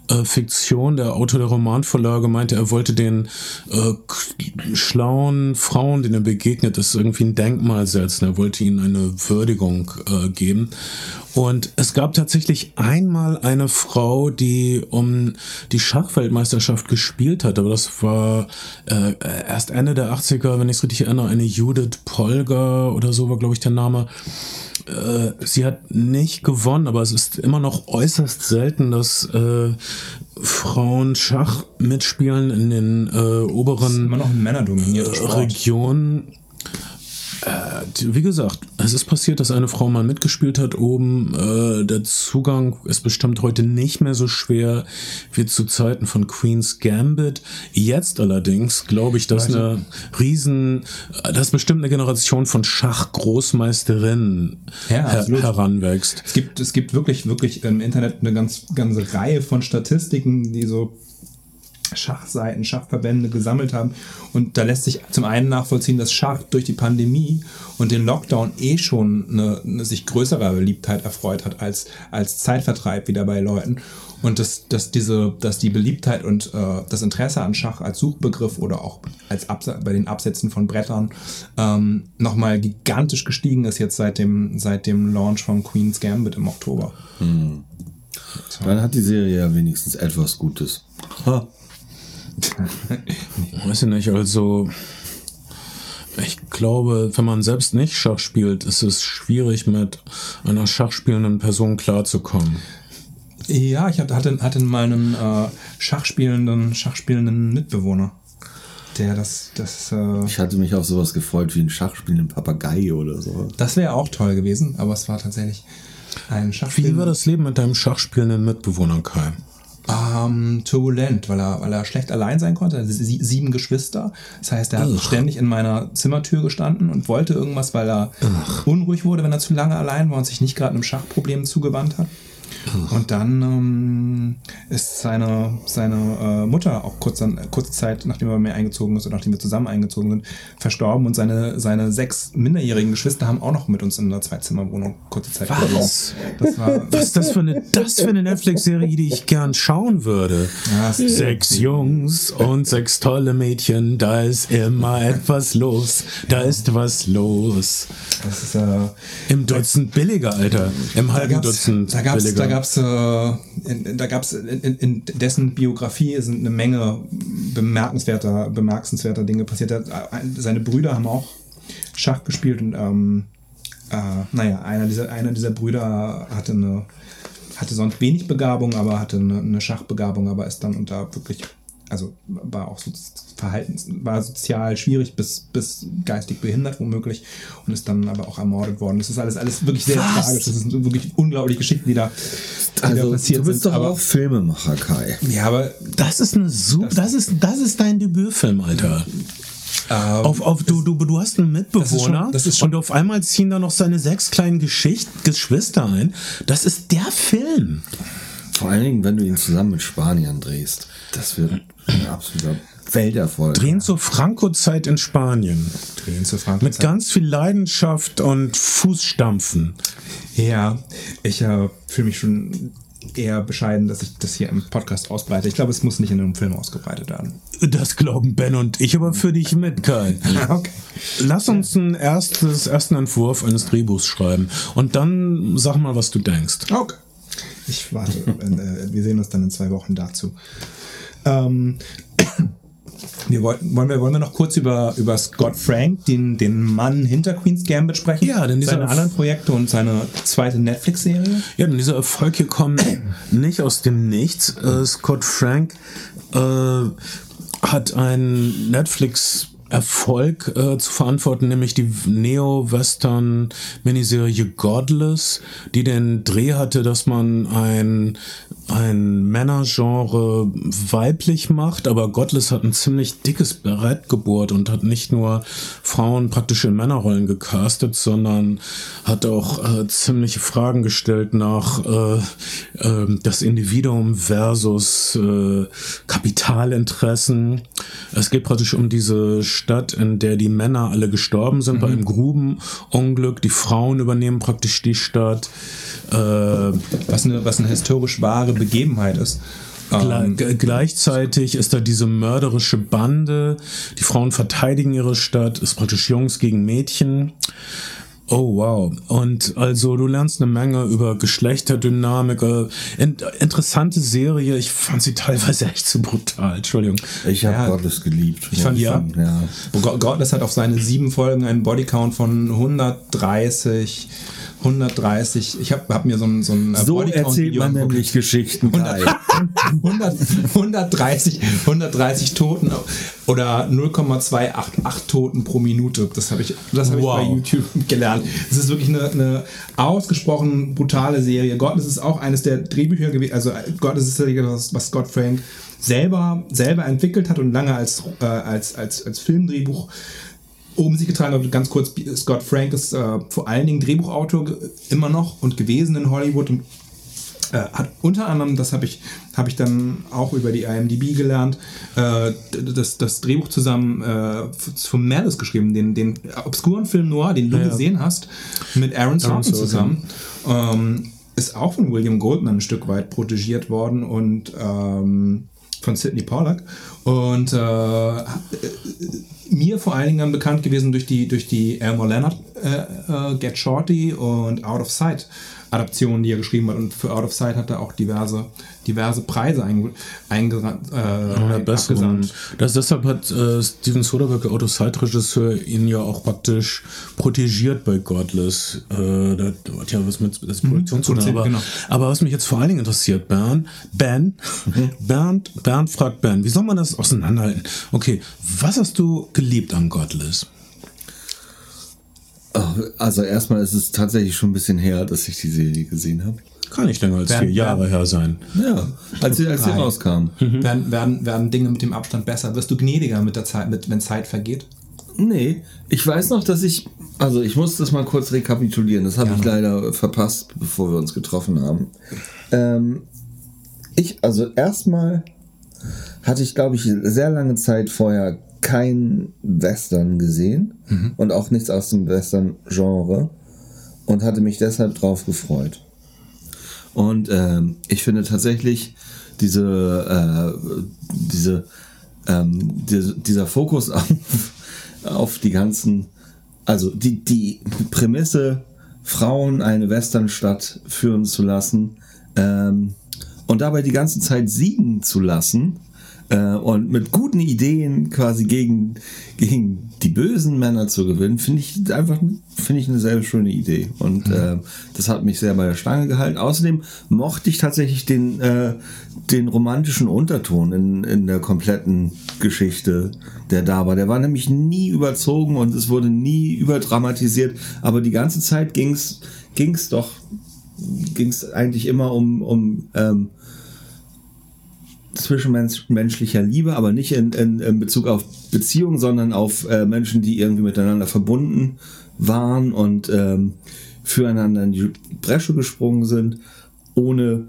äh, Fiktion. Der Autor der Romanvorlage meinte, er wollte den äh, schlauen Frauen, denen er begegnet ist, irgendwie ein Denkmal setzen. Er wollte ihnen eine Würdigung äh, geben. Und es gab tatsächlich einmal eine Frau, die um die Schachweltmeisterschaft gespielt hat, aber das war äh, erst Ende der 80er, wenn ich es richtig erinnere, eine Judith Polgar oder so war, glaube ich, der Name. Äh, sie hat nicht gewonnen, aber es ist immer noch äußerst selten, dass äh, Frauen Schach mitspielen in den äh, oberen Immer noch ein männerdominierter Sport. Region. Äh, wie gesagt, es ist passiert, dass eine Frau mal mitgespielt hat oben. Äh, der Zugang ist bestimmt heute nicht mehr so schwer wie zu Zeiten von Queen's Gambit. Jetzt allerdings glaube ich, dass eine riesen, äh, dass bestimmt eine Generation von Schachgroßmeisterinnen Ja, her heranwächst. Es gibt, es gibt wirklich, wirklich im Internet eine ganz, ganze Reihe von Statistiken, die so Schachseiten, Schachverbände gesammelt haben. Und da lässt sich zum einen nachvollziehen, dass Schach durch die Pandemie und den Lockdown eh schon eine, eine sich größere Beliebtheit erfreut hat als, als Zeitvertreib wieder bei Leuten. Und dass, dass, diese, dass die Beliebtheit und äh, das Interesse an Schach als Suchbegriff oder auch als Absa bei den Absätzen von Brettern ähm, nochmal gigantisch gestiegen ist jetzt seit dem, seit dem Launch von Queen's Gambit im Oktober. Dann hat die Serie ja wenigstens etwas Gutes. Ha. Weiß ich nicht, also ich glaube, wenn man selbst nicht Schach spielt, ist es schwierig, mit einer schachspielenden Person klarzukommen. Ja, ich hatte, hatte, mal einen äh, Schachspielenden, Schachspielenden Mitbewohner. Der das, das, äh, Ich hatte mich auf sowas gefreut wie ein Schachspielenden Papagei oder so. das wäre auch toll gewesen, aber es war tatsächlich ein Wie Schachspielender. war das Leben mit deinem schachspielenden Mitbewohner, Kai? Ähm, turbulent, weil er, weil er schlecht allein sein konnte. Sie, sieben Geschwister. Das heißt, er hat ständig in meiner Zimmertür gestanden und wollte irgendwas, weil er unruhig wurde, wenn er zu lange allein war und sich nicht gerade einem Schachproblem zugewandt hat. Und dann ähm, ist seine, seine äh, Mutter auch kurz an, kurze Zeit, nachdem er bei mir eingezogen ist oder nachdem wir zusammen eingezogen sind, verstorben und seine, seine sechs minderjährigen Geschwister haben auch noch mit uns in einer Zweizimmerwohnung kurze Zeit Was? Das war, Was ist das für eine, das für eine Netflix-Serie, die ich gern schauen würde? Ja, sechs Jungs und sechs tolle Mädchen, da ist immer etwas los, da ist was los. das ist äh, Im Dutzend billiger, Alter. Im halben Dutzend billiger. Da gab's, äh, in, da gab's in, in, dessen Biografie sind eine Menge bemerkenswerter, bemerkenswerter Dinge passiert. Er Seine Brüder haben auch Schach gespielt und ähm, äh, naja, einer dieser, einer dieser Brüder hatte eine hatte sonst wenig Begabung, aber hatte eine, eine Schachbegabung, aber ist dann unter wirklich, also war auch so Verhaltens, war sozial schwierig bis, bis geistig behindert womöglich und ist dann aber auch ermordet worden. Das ist alles, alles wirklich sehr Was? tragisch. Das sind wirklich unglaubliche Geschichten, die da, die da Also, passiert du bist sind. doch aber, auch Filmemacher, Kai. ja, aber Das ist eine super, das ist, das ist dein Debütfilm, Alter. ähm, Auf, auf, du, du, du hast einen Mitbewohner schon- das ist schon- und auf einmal ziehen da noch seine sechs kleinen Geschicht Geschwister ein. Das ist der Film. Vor allen Dingen, wenn du ihn zusammen mit Spaniern drehst. Das wird ein absoluter Welterfolg. Drehen zur Franco-Zeit in Spanien. drehen zu Frank. Mit ganz viel Leidenschaft und Fußstampfen. Ja, ich äh, fühle mich schon eher bescheiden, dass ich das hier im Podcast ausbreite. Ich glaube, es muss nicht in einem Film ausgebreitet werden. Das glauben Ben und ich aber für dich mit, Kai. Okay. Lass uns einen erstes, ersten Entwurf eines Drehbuchs schreiben und dann sag mal, was du denkst. Okay. Ich warte. äh, wir sehen uns dann in zwei Wochen dazu. Ähm, Wir wollten, wollen, wir, wollen wir noch kurz über, über Scott Frank, den, den Mann hinter Queen's Gambit sprechen? Ja, denn Erf- anderen Projekte und seine zweite Netflix-Serie? Ja, denn dieser Erfolg hier kommt nicht aus dem Nichts. Äh, Scott Frank äh, hat einen Netflix-Erfolg äh, zu verantworten, nämlich die Neo-Western-Miniserie Godless, die den Dreh hatte, dass man ein, ein Männergenre weiblich macht, aber Godless hat ein ziemlich dickes Brett gebohrt und hat nicht nur Frauen praktisch in Männerrollen gecastet, sondern hat auch äh, ziemliche Fragen gestellt nach äh, äh, das Individuum versus äh, Kapitalinteressen. Es geht praktisch um diese Stadt, in der die Männer alle gestorben sind bei einem Grubenunglück. Die Frauen übernehmen praktisch die Stadt. Äh, Was eine, was eine historisch wahre Begebenheit ist. Gle Ähm, gleichzeitig ist da diese mörderische Bande. Die Frauen verteidigen ihre Stadt, ist praktisch Jungs gegen Mädchen. Oh wow. Und also du lernst eine Menge über Geschlechterdynamik. äh, In, interessante Serie. Ich fand sie teilweise echt zu brutal. Entschuldigung. Ich habe Ja. Gottes geliebt. Ich fand, ja. ja. Godless hat auf seine sieben Folgen einen Bodycount von 130. 130. Ich habe hab mir so ein, so ein äh, So Bodycount erzählt man nämlich Geschichten. Kai. 100, 130, 130 Toten oder 0,288 Toten pro Minute. Das habe ich, das habe Wow. ich bei YouTube gelernt. Es ist wirklich eine, eine ausgesprochen brutale Serie. Godless ist auch eines der Drehbücher gewesen. Also Godless ist ja das, was Scott Frank selber, selber entwickelt hat und lange als, äh, als, als, als Filmdrehbuch um sich getragen hat. Ganz kurz, Scott Frank ist äh, vor allen Dingen Drehbuchautor immer noch und gewesen in Hollywood und äh, hat unter anderem, das habe ich, hab ich dann auch über die IMDb gelernt, äh, das, das Drehbuch zusammen äh, von Malice geschrieben, den, den obskuren Film Noir, den du Ja. gesehen hast, mit Aaron Sorkin Sorkin. zusammen. Ähm, ist auch von William Goldman ein Stück weit protegiert worden und ähm, von Sidney Pollack. Und äh, mir vor allen Dingen dann bekannt gewesen durch die, durch die Elmore Leonard äh, äh, Get Shorty und Out of Sight Adaptionen, die er geschrieben hat. Und für Out of Sight hat er auch diverse, diverse Preise einge, eingerannt, äh. Das, deshalb hat äh, Steven Soderbergh, der Autoside-Regisseur, ihn ja auch praktisch protegiert bei Godless. Äh, da hat ja was mit das Produktion zu tun. Aber, genau. aber was mich jetzt vor allen Dingen interessiert, Bernd, Ben, Bernd, Bernd fragt Ben, wie soll man das auseinanderhalten? Okay, was hast du geliebt an Godless? Also erstmal ist es tatsächlich schon ein bisschen her, dass ich die Serie gesehen habe. Kann nicht länger als Bernd, vier Jahre her sein. Ja, als sie, als sie rauskam. Werden, werden, werden Dinge mit dem Abstand besser? Wirst du gnädiger mit der Zeit, mit, wenn Zeit vergeht? Nee, ich weiß noch, dass ich, also ich muss das mal kurz rekapitulieren, das habe ich leider verpasst, bevor wir uns getroffen haben. Ähm, ich, also erstmal hatte ich, glaube ich, sehr lange Zeit vorher kein Western gesehen und auch nichts aus dem Western-Genre und hatte mich deshalb drauf gefreut. Und ähm, ich finde tatsächlich diese, äh, diese, ähm, die, dieser Fokus auf, auf die ganzen, also die, die Prämisse, Frauen eine Westernstadt führen zu lassen ähm, und dabei die ganze Zeit siegen zu lassen äh, und mit guten Ideen quasi gegen, gegen die bösen Männer zu gewinnen, finde ich einfach finde ich eine sehr schöne Idee. Und äh, das hat mich sehr bei der Stange gehalten. Außerdem mochte ich tatsächlich den, äh, den romantischen Unterton in, in der kompletten Geschichte, der da war. Der war nämlich nie überzogen und es wurde nie überdramatisiert, aber die ganze Zeit ging's ging's doch ging's eigentlich immer um, um ähm, zwischenmenschlicher Liebe, aber nicht in, in, in Bezug auf Beziehungen, sondern auf äh, Menschen, die irgendwie miteinander verbunden waren und ähm, füreinander in die Bresche gesprungen sind, ohne,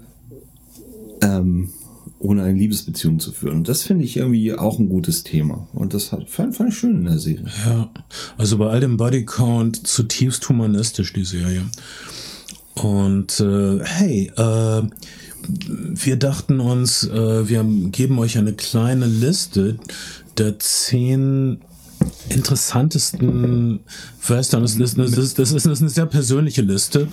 ähm, ohne eine Liebesbeziehung zu führen. Und das finde ich irgendwie auch ein gutes Thema. Und das hat, fand, fand ich schön in der Serie. Ja, also bei all dem Bodycount zutiefst humanistisch, die Serie. Und äh, hey, äh, wir dachten uns, äh, wir geben euch eine kleine Liste der zehn interessantesten Western. Das ist, das, ist, das, ist, das ist eine sehr persönliche Liste.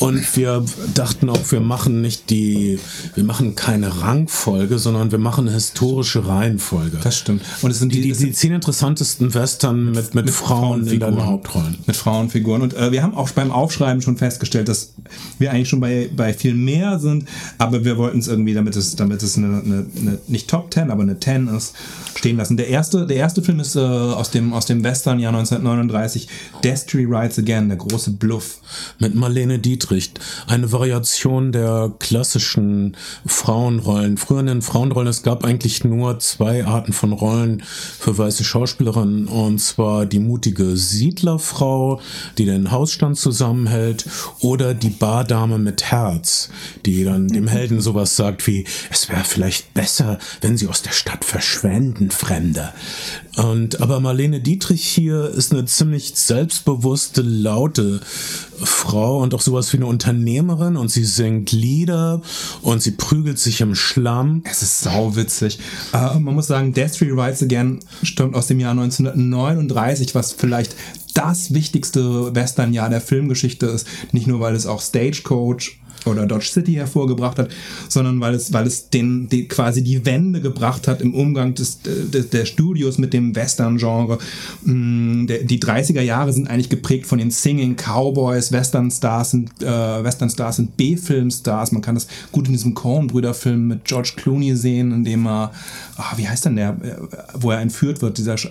Und wir dachten auch, wir machen nicht die, wir machen keine Rangfolge, sondern wir machen eine historische Reihenfolge. Das stimmt. Und es sind die, die, die zehn interessantesten Western mit, mit, mit Frauen in den Hauptrollen. Mit Frauenfiguren. Und äh, wir haben auch beim Aufschreiben schon festgestellt, dass wir eigentlich schon bei, bei viel mehr sind, aber wir wollten es irgendwie, damit es, damit es eine, eine, eine nicht Top 10, aber eine 10 ist, stehen lassen. Der erste, der erste Film ist äh, aus, dem, aus dem Western-Jahr 1939, Destry Rides Again, der große Bluff. Mit Marlene Dietrich. Eine Variation der klassischen Frauenrollen. Früher in den Frauenrollen, es gab eigentlich nur zwei Arten von Rollen für weiße Schauspielerinnen. Und zwar die mutige Siedlerfrau, die den Hausstand zusammenhält, oder die Bardame mit Herz, die dann dem Helden sowas sagt wie, es wäre vielleicht besser, wenn sie aus der Stadt verschwenden Fremder. Und aber Marlene Dietrich hier ist eine ziemlich selbstbewusste, laute Frau und auch sowas wie eine Unternehmerin und sie singt Lieder und sie prügelt sich im Schlamm. Es ist sauwitzig. Äh, man muss sagen, Death Tree Rides Again stammt aus dem Jahr 1939, was vielleicht das wichtigste Westernjahr der Filmgeschichte ist. Nicht nur, weil es auch Stagecoach oder Dodge City hervorgebracht hat, sondern weil es, weil es den, die, quasi die Wende gebracht hat im Umgang des, des der Studios mit dem Western-Genre. Mm, die 30er Jahre sind eigentlich geprägt von den Singing Cowboys, Western-Stars sind, äh, Western-Stars sind B-Film-Stars. Man kann das gut in diesem Coen-Brüder-Film mit George Clooney sehen, in dem er, oh, wie heißt denn der, äh, wo er entführt wird, dieser äh,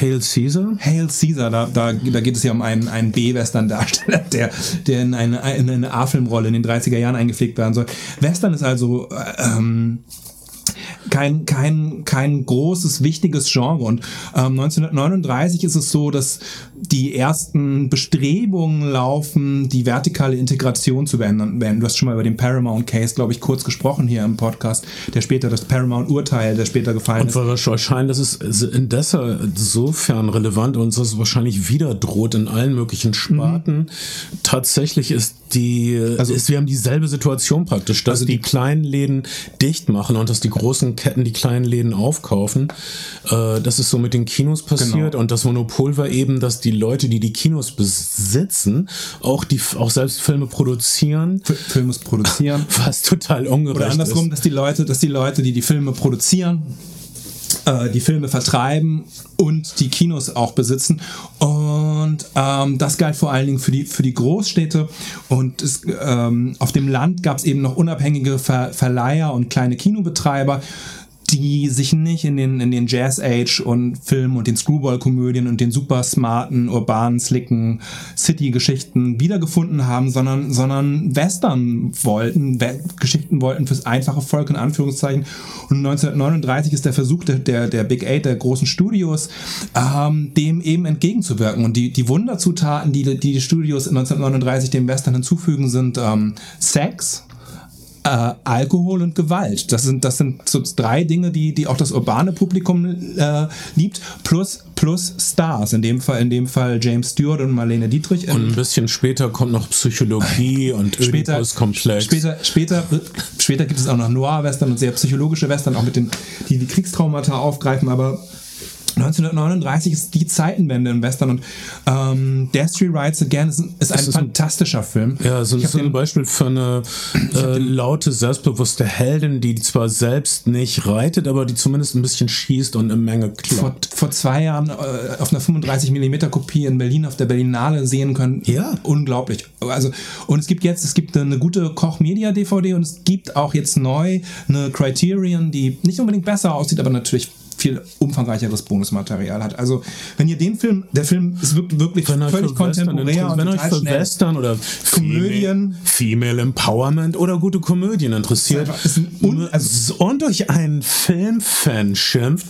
Hail Caesar? Hail Caesar, da, da, da geht es ja um einen, einen B-Western-Darsteller, der, der in eine in eine A-Filmrolle in den 30er Jahren eingepflegt werden soll. Western ist also äh, ähm, kein, kein, kein großes, wichtiges Genre. Und ähm, 1939 ist es so, dass die ersten Bestrebungen laufen, die vertikale Integration zu beenden. Du hast schon mal über den Paramount Case, glaube ich, kurz gesprochen hier im Podcast, der später das Paramount-Urteil, der später gefallen und ist. Und wahrscheinlich, das ist insofern relevant und es wahrscheinlich wieder droht in allen möglichen Sparten. Mhm. Tatsächlich ist die, also, ist, wir haben dieselbe Situation praktisch, dass also die, die kleinen Läden dicht machen und dass die großen Ketten die kleinen Läden aufkaufen. Äh, das ist so mit den Kinos passiert genau. und das Monopol war eben, dass die Leute, die die Kinos besitzen, auch die auch selbst Filme produzieren. F Filme produzieren. Was total ungerecht Oder andersrum, ist. dass die Leute, dass die Leute, die die Filme produzieren, äh, die Filme vertreiben und die Kinos auch besitzen. Und ähm, das galt vor allen Dingen für die, für die Großstädte. Und es, ähm, auf dem Land gab es eben noch unabhängige Ver Verleiher und kleine Kinobetreiber die sich nicht in den, in den Jazz Age und Filmen und den Screwball-Komödien und den super smarten, urbanen, slicken City-Geschichten wiedergefunden haben, sondern, sondern Western wollten, We Geschichten wollten fürs einfache Volk in Anführungszeichen. Und 1939 ist der Versuch der, der, der Big Eight, der großen Studios, ähm, dem eben entgegenzuwirken. Und die, die Wunderzutaten, die, die Studios 1939 dem Western hinzufügen, sind ähm, Sex, äh, Alkohol und Gewalt. Das sind, das sind so drei Dinge, die, die auch das urbane Publikum äh, liebt, plus, plus Stars. In dem Fall, in dem Fall James Stewart und Marlene Dietrich. Und ein bisschen später kommt noch Psychologie und später, Komplex. Später, später, später gibt es auch noch Noir-Western und sehr psychologische Western, auch mit den, die die Kriegstraumata aufgreifen, aber 1939 ist die Zeitenwende im Western und ähm, Destry Rides Again ist ein, ist ein ist fantastischer ein, Film. Ja, so, so ein Beispiel für eine äh, laute, selbstbewusste Heldin, die zwar selbst nicht reitet, aber die zumindest ein bisschen schießt und eine Menge klappt. Vor, vor zwei Jahren äh, auf einer 35mm Kopie in Berlin auf der Berlinale sehen können. Ja. Unglaublich. Also, und es gibt jetzt, es gibt eine gute Koch-Media-DVD und es gibt auch jetzt neu eine Criterion, die nicht unbedingt besser aussieht, aber natürlich viel umfangreicheres Bonusmaterial hat. Also, wenn ihr den Film, der Film ist wirklich wenn völlig kontemporär und wenn euch für schnell. Western oder Komödien, Female, Female Empowerment oder gute Komödien interessiert also, und euch einen Filmfan schimpft,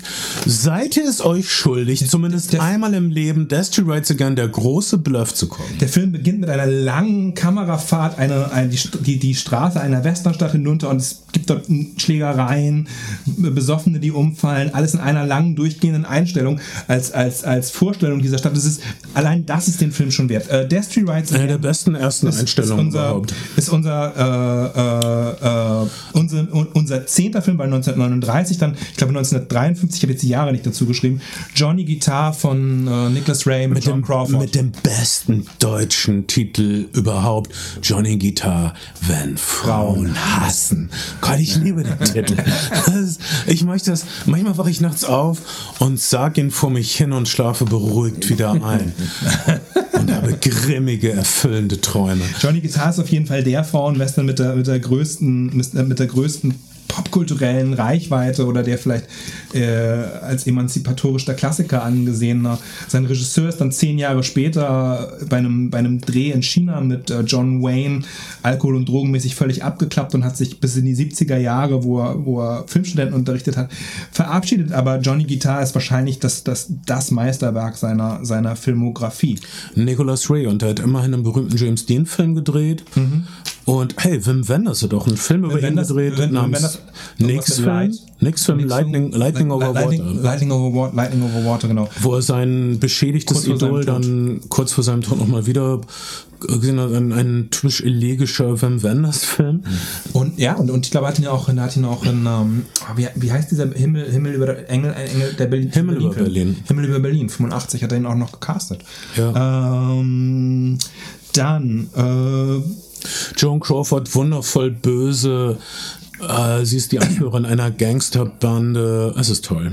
seid ihr es euch schuldig, zumindest der, einmal im Leben Destiny Rides Again der große Bluff zu kommen. Der Film beginnt mit einer langen Kamerafahrt, eine, eine die, die Straße einer Westernstadt hinunter und es gibt dort Schlägereien, Besoffene, die umfallen, alles in in einer langen, durchgehenden Einstellung als, als, als Vorstellung dieser Stadt. Das ist, allein das ist den Film schon wert. Äh, Destry Rides Eine der besten ersten ist, Einstellungen ist unser, überhaupt. Ist unser äh, äh, unser, unser zehnter Film war 1939, dann, ich glaube 1953, ich habe jetzt die Jahre nicht dazu geschrieben, Johnny Guitar von äh, Nicholas Ray mit, mit John dem, Crawford. mit dem besten deutschen Titel überhaupt. Johnny Guitar, wenn Frauen hassen. Gott, ich liebe den Titel. Ist, ich möchte das, manchmal wache ich nachts auf und sag ihn vor mich hin und schlafe beruhigt wieder ein. Und habe grimmige, erfüllende Träume. Johnny Guitar ist auf jeden Fall der Frauenwestern mit der, mit der größten, mit, mit der größten popkulturellen Reichweite oder der vielleicht äh, als emanzipatorisch Klassiker angesehener. Sein Regisseur ist dann zehn Jahre später bei einem, bei einem Dreh in China mit äh, John Wayne alkohol- und drogenmäßig völlig abgeklappt und hat sich bis in die 70er Jahre, wo er, wo er Filmstudenten unterrichtet hat, verabschiedet. Aber Johnny Guitar ist wahrscheinlich das, das, das Meisterwerk seiner, seiner Filmografie. Nicholas Ray und er hat immerhin einen berühmten James Dean Film gedreht. Und hey, Wim Wenders hat auch einen Film über ihn Wenders- gedreht Wim- Wim namens Wenders- Nix mit Nix Film, Lightning, Lightning over Lightning, Water. Lightning over Water, Lightning over Water, genau. Wo er sein beschädigtes Kurz Idol dann kurz vor seinem Tod nochmal wieder gesehen hat, ein, ein typisch elegischer Wim Wenders Film. Und ja, und, und ich glaube, er hat ihn auch, er hat ihn auch in, ähm, wie, wie heißt dieser Himmel, Himmel über Engel, Engel der Berlin, Himmel über Film? Berlin. Himmel über Berlin, 85 hat er ihn auch noch gecastet. Ja. Ähm, dann, äh, Joan Crawford, wundervoll böse. Äh, sie ist die Anführerin einer Gangsterbande. Es ist toll.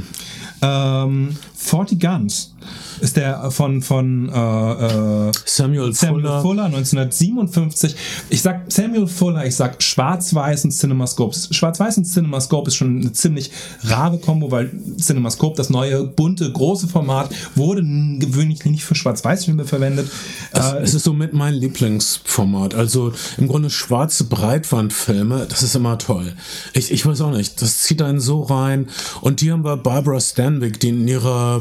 ähm, 40 Guns ist der von, von äh, äh, Samuel, Samuel Fuller. Fuller. 1957. Ich sag Samuel Fuller, ich sag Schwarz-Weiß und CinemaScope. Schwarz-Weiß und CinemaScope ist schon eine ziemlich rare Kombo, weil CinemaScope, das neue, bunte, große Format, wurde gewöhnlich nicht für Schwarz-Weiß-Filme verwendet. Äh, Es ist somit mein Lieblingsformat. Also im Grunde schwarze Breitwandfilme, das ist immer toll. Ich, ich weiß auch nicht, das zieht einen so rein. Und die haben wir Barbara Stanwyck, die in ihrer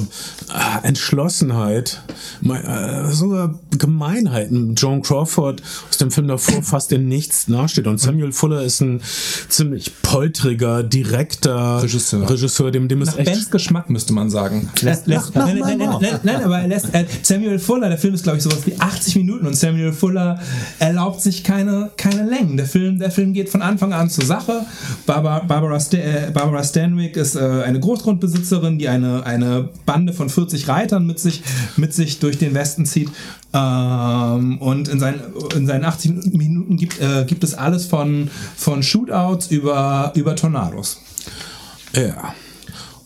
äh, Entschlossenheit, äh, sogar Gemeinheiten, Joan Crawford aus dem Film davor fast in nichts nachsteht. Und Samuel Fuller ist ein ziemlich poltriger, direkter Regisseur. Regisseur dem, dem ist Nach echt Bens Geschmack müsste man sagen. Lässt, lässt, nein, nein, nein, nein, nein, aber er lässt, äh, Samuel Fuller, der Film ist glaube ich sowas wie 80 Minuten und Samuel Fuller erlaubt sich keine, keine Längen. Der Film, der Film geht von Anfang an zur Sache. Barbara, Barbara, Sta äh, Barbara Stanwyck ist äh, eine Großgrundbesitzerin, die eine, eine Bande von 40 Reitern mit sich, mit sich durch den Westen zieht. Ähm, und in seinen, in seinen 80 Minuten gibt, äh, gibt es alles von, von Shootouts über, über Tornados. Ja.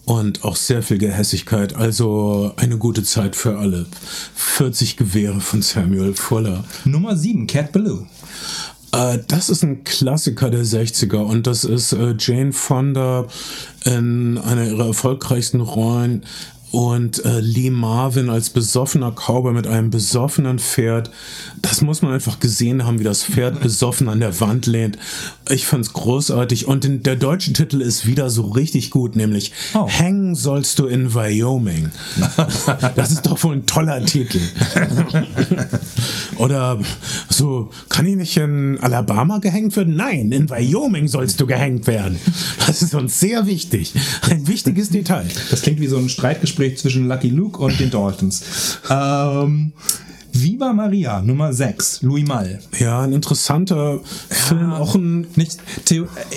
Und auch sehr viel Gehässigkeit, also eine gute Zeit für alle. 40 Gewehre von Samuel Fuller. Nummer 7, Cat Ballou. Äh, das ist ein Klassiker der 60er und das ist äh, Jane Fonda in einer ihrer erfolgreichsten Rollen und äh, Lee Marvin als besoffener Cowboy mit einem besoffenen Pferd. Das muss man einfach gesehen haben, wie das Pferd besoffen an der Wand lehnt. Ich fand's großartig und den, der deutsche Titel ist wieder so richtig gut, nämlich Oh. Hängen sollst du in Wyoming. Das ist doch wohl ein toller Titel. Oder so, kann ich nicht in Alabama gehängt werden? Nein, in Wyoming sollst du gehängt werden. Das ist uns sehr wichtig. Ein wichtiges Detail. Das klingt wie so ein Streitgespräch zwischen Lucky Luke und den Daltons. Ähm, Viva Maria, Nummer 6, Louis Malle. Ja, ein interessanter Film, auch ein Nicht,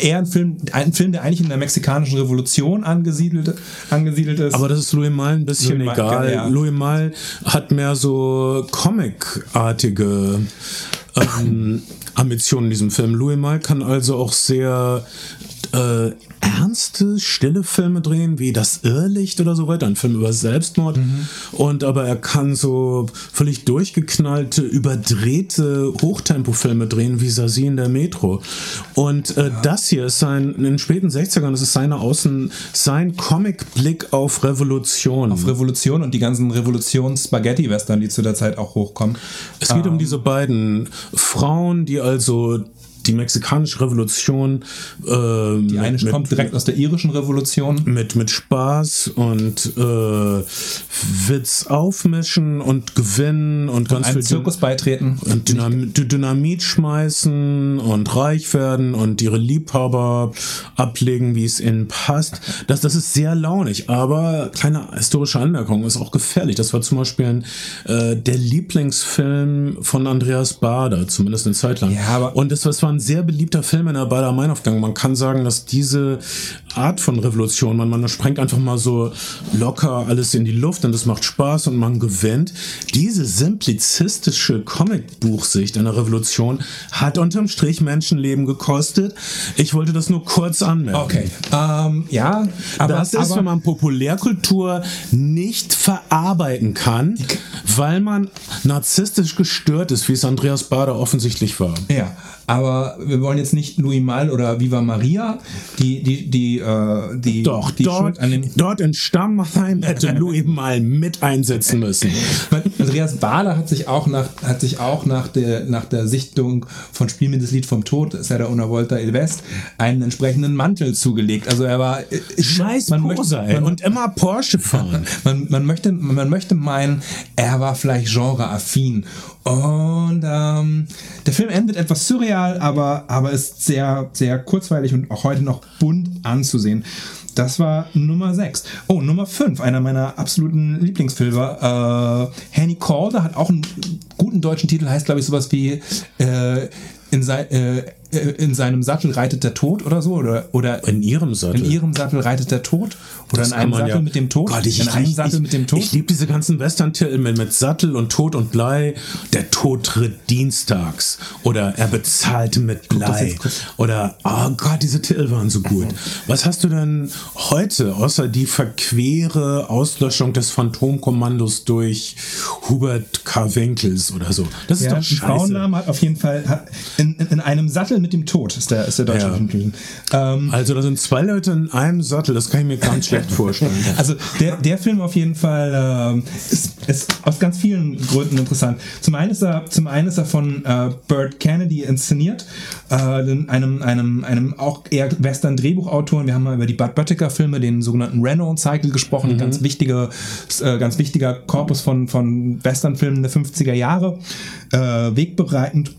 eher ein Film, ein Film, der eigentlich in der mexikanischen Revolution angesiedelt, angesiedelt ist. Aber das ist Louis Malle ein bisschen Louis egal. ja. Louis Malle hat mehr so Comic-artige ähm, Ambitionen in diesem Film. Louis Malle kann also auch sehr äh, ernste, stille Filme drehen, wie Das Irrlicht oder so weiter, ein Film über Selbstmord. Mhm. Und aber er kann so völlig durchgeknallte, überdrehte Hochtempofilme drehen, wie Sasi in der Metro. Und äh, das hier ist sein, in den späten 60ern, das ist seine Außen, sein Comic-Blick auf Revolution. auf Revolution und die ganzen Revolutions-Spaghetti-Western, die zu der Zeit auch hochkommen. Es geht um diese beiden Frauen, die also die mexikanische Revolution äh, Die eine mit, kommt direkt aus der irischen Revolution. mit, mit Spaß und äh, Witz aufmischen und gewinnen und ganz Einen viel Zirkus beitreten. und Dynam Dynamit schmeißen und reich werden und ihre Liebhaber ablegen, wie es ihnen passt. Das, das ist sehr launig, aber kleine historische Anmerkung ist auch gefährlich. Das war zum Beispiel ein, äh, der Lieblingsfilm von Andreas Bader, zumindest eine Zeit lang. Ja, aber- und das, das war ein sehr beliebter Film in der Bader-Main-Aufgang. Man kann sagen, dass diese Art von Revolution, man, man sprengt einfach mal so locker alles in die Luft und es macht Spaß und man gewinnt. Diese simplizistische Comicbuchsicht einer Revolution hat unterm Strich Menschenleben gekostet. Ich wollte das nur kurz anmerken. Okay. Ähm, ja, aber das ist, aber, wenn man Populärkultur nicht verarbeiten kann, weil man narzisstisch gestört ist, wie es Andreas Bader offensichtlich war. Ja, aber wir wollen jetzt nicht Louis Mal oder Viva Maria, die, die, die, äh, die, Doch, die dort, dort in Stammheim hätte Louis Mal mit einsetzen müssen. Andreas Bader hat sich auch nach, hat sich auch nach der, nach der Sichtung von Spiel mir das Lied vom Tod, Serra una Volta il West, einen entsprechenden Mantel zugelegt. Also er war, Scheiß man Poser, möchte, man, und immer Porsche fahren. man, man, möchte, man möchte meinen, er war vielleicht genreaffin und ähm, der Film endet etwas surreal, aber, aber ist sehr, sehr kurzweilig und auch heute noch bunt anzusehen. Das war Nummer 6. Oh, Nummer 5, einer meiner absoluten Lieblingsfilme. Äh, Henny Calder hat auch einen guten deutschen Titel, heißt glaube ich sowas wie äh, in, sei, äh, in seinem Sattel reitet der Tod oder so oder oder in ihrem Sattel? In ihrem Sattel reitet der Tod oder das in einem Sattel ja. mit dem Tod? Gott, ich, in einem ich, Sattel ich, mit dem Tod? ich liebe diese ganzen Western-Titel mit, mit, Sattel und Tod und Blei. Der Tod tritt dienstags oder er bezahlte mit Blei. oder oh Gott diese Titel waren so gut. Was hast du denn heute außer die verquere Auslöschung des Phantomkommandos durch Hubert K. Winkels oder so? Das ist ja, doch scheiße. Hat auf jeden Fall in, in, in einem Sattel mit dem Tod ist der, ist der deutsche ja. ähm, Also da sind zwei Leute in einem Sattel, das kann ich mir ganz schlecht vorstellen. Also der, der Film auf jeden Fall äh, ist, ist aus ganz vielen Gründen interessant. Zum einen ist er, zum einen ist er von äh, Burt Kennedy inszeniert, äh, einem, einem, einem auch eher Western-Drehbuchautor. Wir haben mal über die Bud Böttiger-Filme, den sogenannten Renault-Cycle gesprochen, mhm. ganz, wichtige, äh, ganz wichtiger Korpus von, von Western-Filmen der 50er Jahre, äh, wegbereitend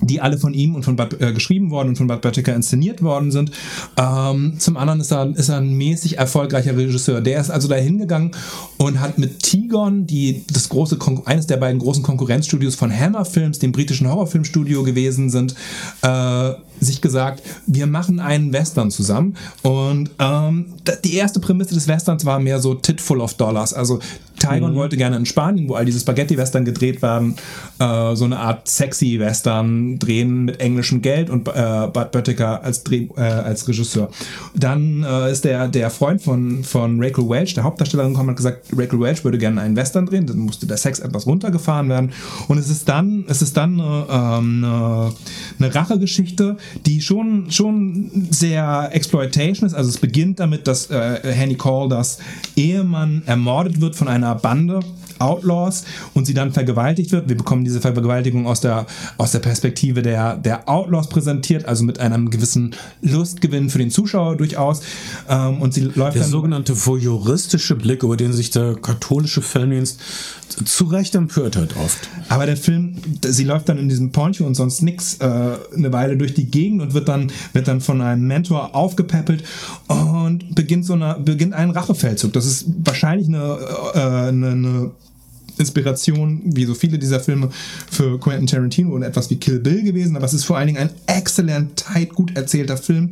die alle von ihm und von Bud, äh, geschrieben worden und von Bud Böttiger inszeniert worden sind. Ähm, zum anderen ist er, ist er ein mäßig erfolgreicher Regisseur. Der ist also da hingegangen und hat mit Tigon, die das große eines der beiden großen Konkurrenzstudios von Hammer Films, dem britischen Horrorfilmstudio gewesen sind, äh, sich gesagt, wir machen einen Western zusammen. Und ähm, die erste Prämisse des Westerns war mehr so tit full of dollars. Also Tygon mhm. wollte gerne in Spanien, wo all diese Spaghetti-Western gedreht werden, äh, so eine Art sexy Western drehen mit englischem Geld und äh, Bud Böttiger als, Dreh, äh, als Regisseur. Dann äh, ist der, der Freund von, von Rachel Welch, der Hauptdarstellerin, gekommen und hat gesagt, Rachel Welch würde gerne einen Western drehen, dann musste der Sex etwas runtergefahren werden. Und es ist dann, es ist dann eine, ähm, eine, eine Rachegeschichte, die schon, schon sehr Exploitation ist. Also es beginnt damit, dass äh, Henny Call, das Ehemann ermordet wird von einer Bande Outlaws und sie dann vergewaltigt wird. Wir bekommen diese Vergewaltigung aus der, aus der Perspektive der, der Outlaws präsentiert, also mit einem gewissen Lustgewinn für den Zuschauer durchaus. Ähm, und sie läuft der sogenannte voyeuristische Blick, über den sich der katholische Filmdienst zu Recht empört hat oft. Aber der Film, sie läuft dann in diesem Poncho und sonst nix äh, eine Weile durch die Gegend und wird dann, wird dann von einem Mentor aufgepäppelt und beginnt so eine, beginnt ein Rachefeldzug. Das ist wahrscheinlich eine, äh, eine, eine Inspiration, wie so viele dieser Filme, für Quentin Tarantino und etwas wie Kill Bill gewesen, aber es ist vor allen Dingen ein exzellent, tight, gut erzählter Film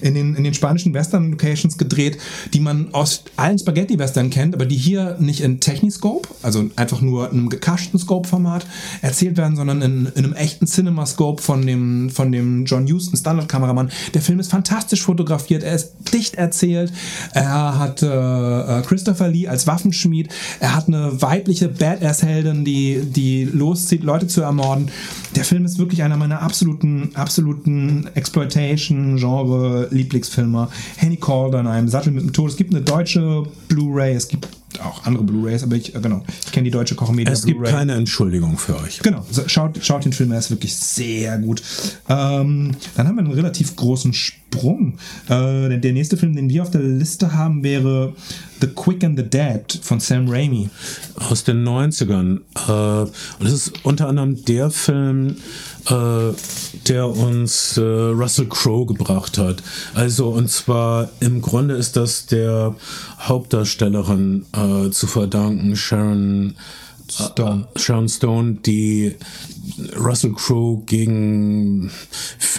in den, in den spanischen Western-Locations gedreht, die man aus allen Spaghetti-Western kennt, aber die hier nicht in Techniscope, also einfach nur in einem gecaschten Scope-Format erzählt werden, sondern in, in einem echten Cinema-Scope von dem, von dem John Huston Standard-Kameramann. Der Film ist fantastisch fotografiert, er ist dicht erzählt, er hat äh, äh Christopher Lee als Waffenschmied, er hat eine weibliche Band Badass-Heldin, die, die loszieht, Leute zu ermorden. Der Film ist wirklich einer meiner absoluten, absoluten Exploitation-Genre-Lieblingsfilme. Henny Calder in einem Sattel mit dem Tod. Es gibt eine deutsche Blu-ray, es gibt auch andere Blu-rays, aber ich, äh, genau, ich kenne die deutsche Kochmedia. Es gibt keine Entschuldigung für euch. Genau, schaut, schaut den Film, er ist wirklich sehr gut. Ähm, dann haben wir einen relativ großen Sprung. Äh, der nächste Film, den wir auf der Liste haben, wäre The Quick and the Dead von Sam Raimi. Aus den 90ern. Äh, und das ist unter anderem der Film, äh, der uns äh, Russell Crowe gebracht hat. Also, und zwar im Grunde ist das der Hauptdarstellerin zu verdanken, Sharon Stone. Sharon Stone, die Russell Crowe gegen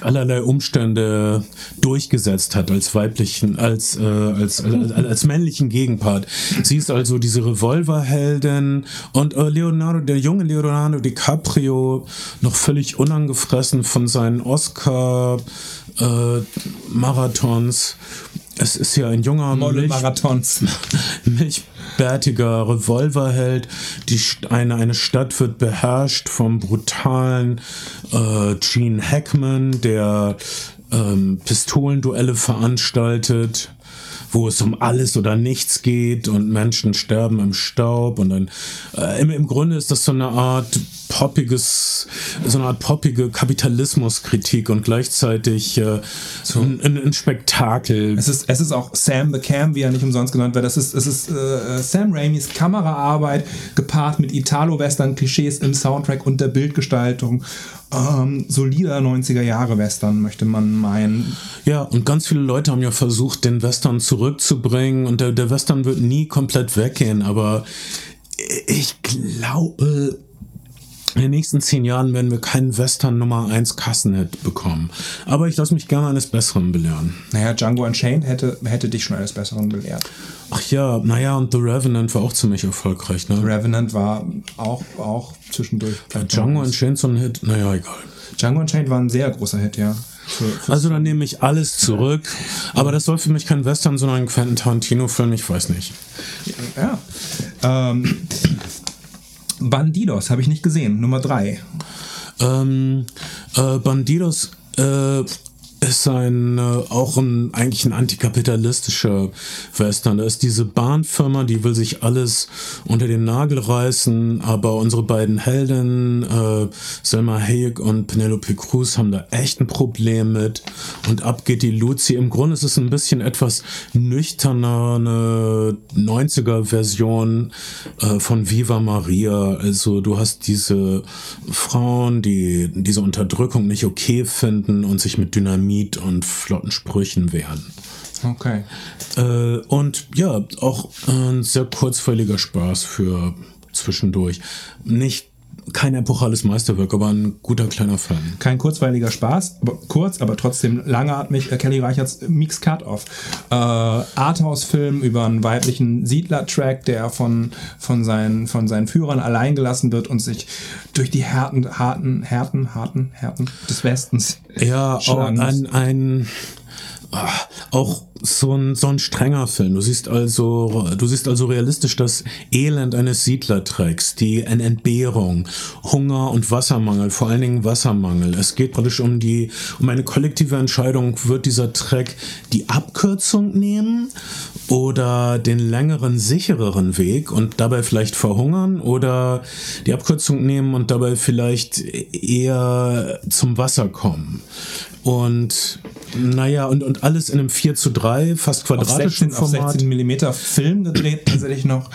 allerlei Umstände durchgesetzt hat als weiblichen, als, äh, als, als, als männlichen Gegenpart. Sie ist also diese Revolverheldin und äh, Leonardo, der junge Leonardo DiCaprio, noch völlig unangefressen von seinen Oscar-Marathons. Es ist ja ein junger Milch, milchbärtiger Revolverheld. Die, eine, eine Stadt wird beherrscht vom brutalen äh, Gene Hackman, der ähm, Pistolenduelle veranstaltet wo es um alles oder nichts geht und Menschen sterben im Staub und dann äh, im, im Grunde ist das so eine Art poppiges, so eine Art poppige Kapitalismuskritik und gleichzeitig äh, ein, ein, ein Spektakel. Es ist, es ist auch Sam the Cam, wie er nicht umsonst genannt wird. Das ist, es ist äh, Sam Raimis Kameraarbeit gepaart mit Italo-Western-Klischees im Soundtrack und der Bildgestaltung. Ähm, solider 90er-Jahre-Western, möchte man meinen. Ja, und ganz viele Leute haben ja versucht, den Western zurückzubringen und der, der Western wird nie komplett weggehen, aber ich glaube, in den nächsten zehn Jahren werden wir keinen Western Nummer 1 Kassenhit bekommen. Aber ich lasse mich gerne eines Besseren belehren. Naja, Django Unchained hätte, hätte dich schon eines Besseren belehrt. Ach ja, naja, und The Revenant war auch ziemlich erfolgreich, ne? Revenant war auch, auch zwischendurch. Django Unchained so ein Hit, naja, egal. Django Unchained war ein sehr großer Hit, ja. Für, für Also dann nehme ich alles zurück. Aber das soll für mich kein Western, sondern ein Quentin Tarantino-Film, ich weiß nicht. ja. Ähm, Bandidos habe ich nicht gesehen, Nummer 3. Ähm, äh, Bandidos äh, ist ein äh, auch ein eigentlich ein antikapitalistischer Western. Da ist diese Bahnfirma, die will sich alles unter den Nagel reißen, aber unsere beiden Helden, äh, Selma Hayek und Penelope Cruz, haben da echt ein Problem mit. Und ab geht die Luzi. Im Grunde ist es ein bisschen etwas nüchterner, eine 90er-Version äh, von Viva Maria. Also du hast diese Frauen, die diese Unterdrückung nicht okay finden und sich mit Dynamit und flotten Sprüchen wehren. Okay. Äh, und ja, auch ein sehr kurzweiliger Spaß für zwischendurch. Nicht kein epochales Meisterwerk, aber ein guter kleiner Film. Kein kurzweiliger Spaß, aber kurz, aber trotzdem langatmig. Äh, Kelly Reicherts Mix Cut-Off. Äh, Arthouse-Film über einen weiblichen Siedler-Track, der von, von, seinen, von seinen Führern allein gelassen wird und sich durch die Härten, harten, Härten, harten, Härten des Westens Ja, auch ein, ein ah, auch so ein, so ein strenger Film. Du siehst also, du siehst also realistisch das Elend eines Siedlertrecks, die Entbehrung, Hunger und Wassermangel, vor allen Dingen Wassermangel. Es geht praktisch um die, um eine kollektive Entscheidung, wird dieser Treck die Abkürzung nehmen oder den längeren, sichereren Weg und dabei vielleicht verhungern oder die Abkürzung nehmen und dabei vielleicht eher zum Wasser kommen. Und naja, und, und alles in einem 4 zu 3, fast auf quadratischen 16, auf Format. 16 Millimeter Film gedreht, tatsächlich noch.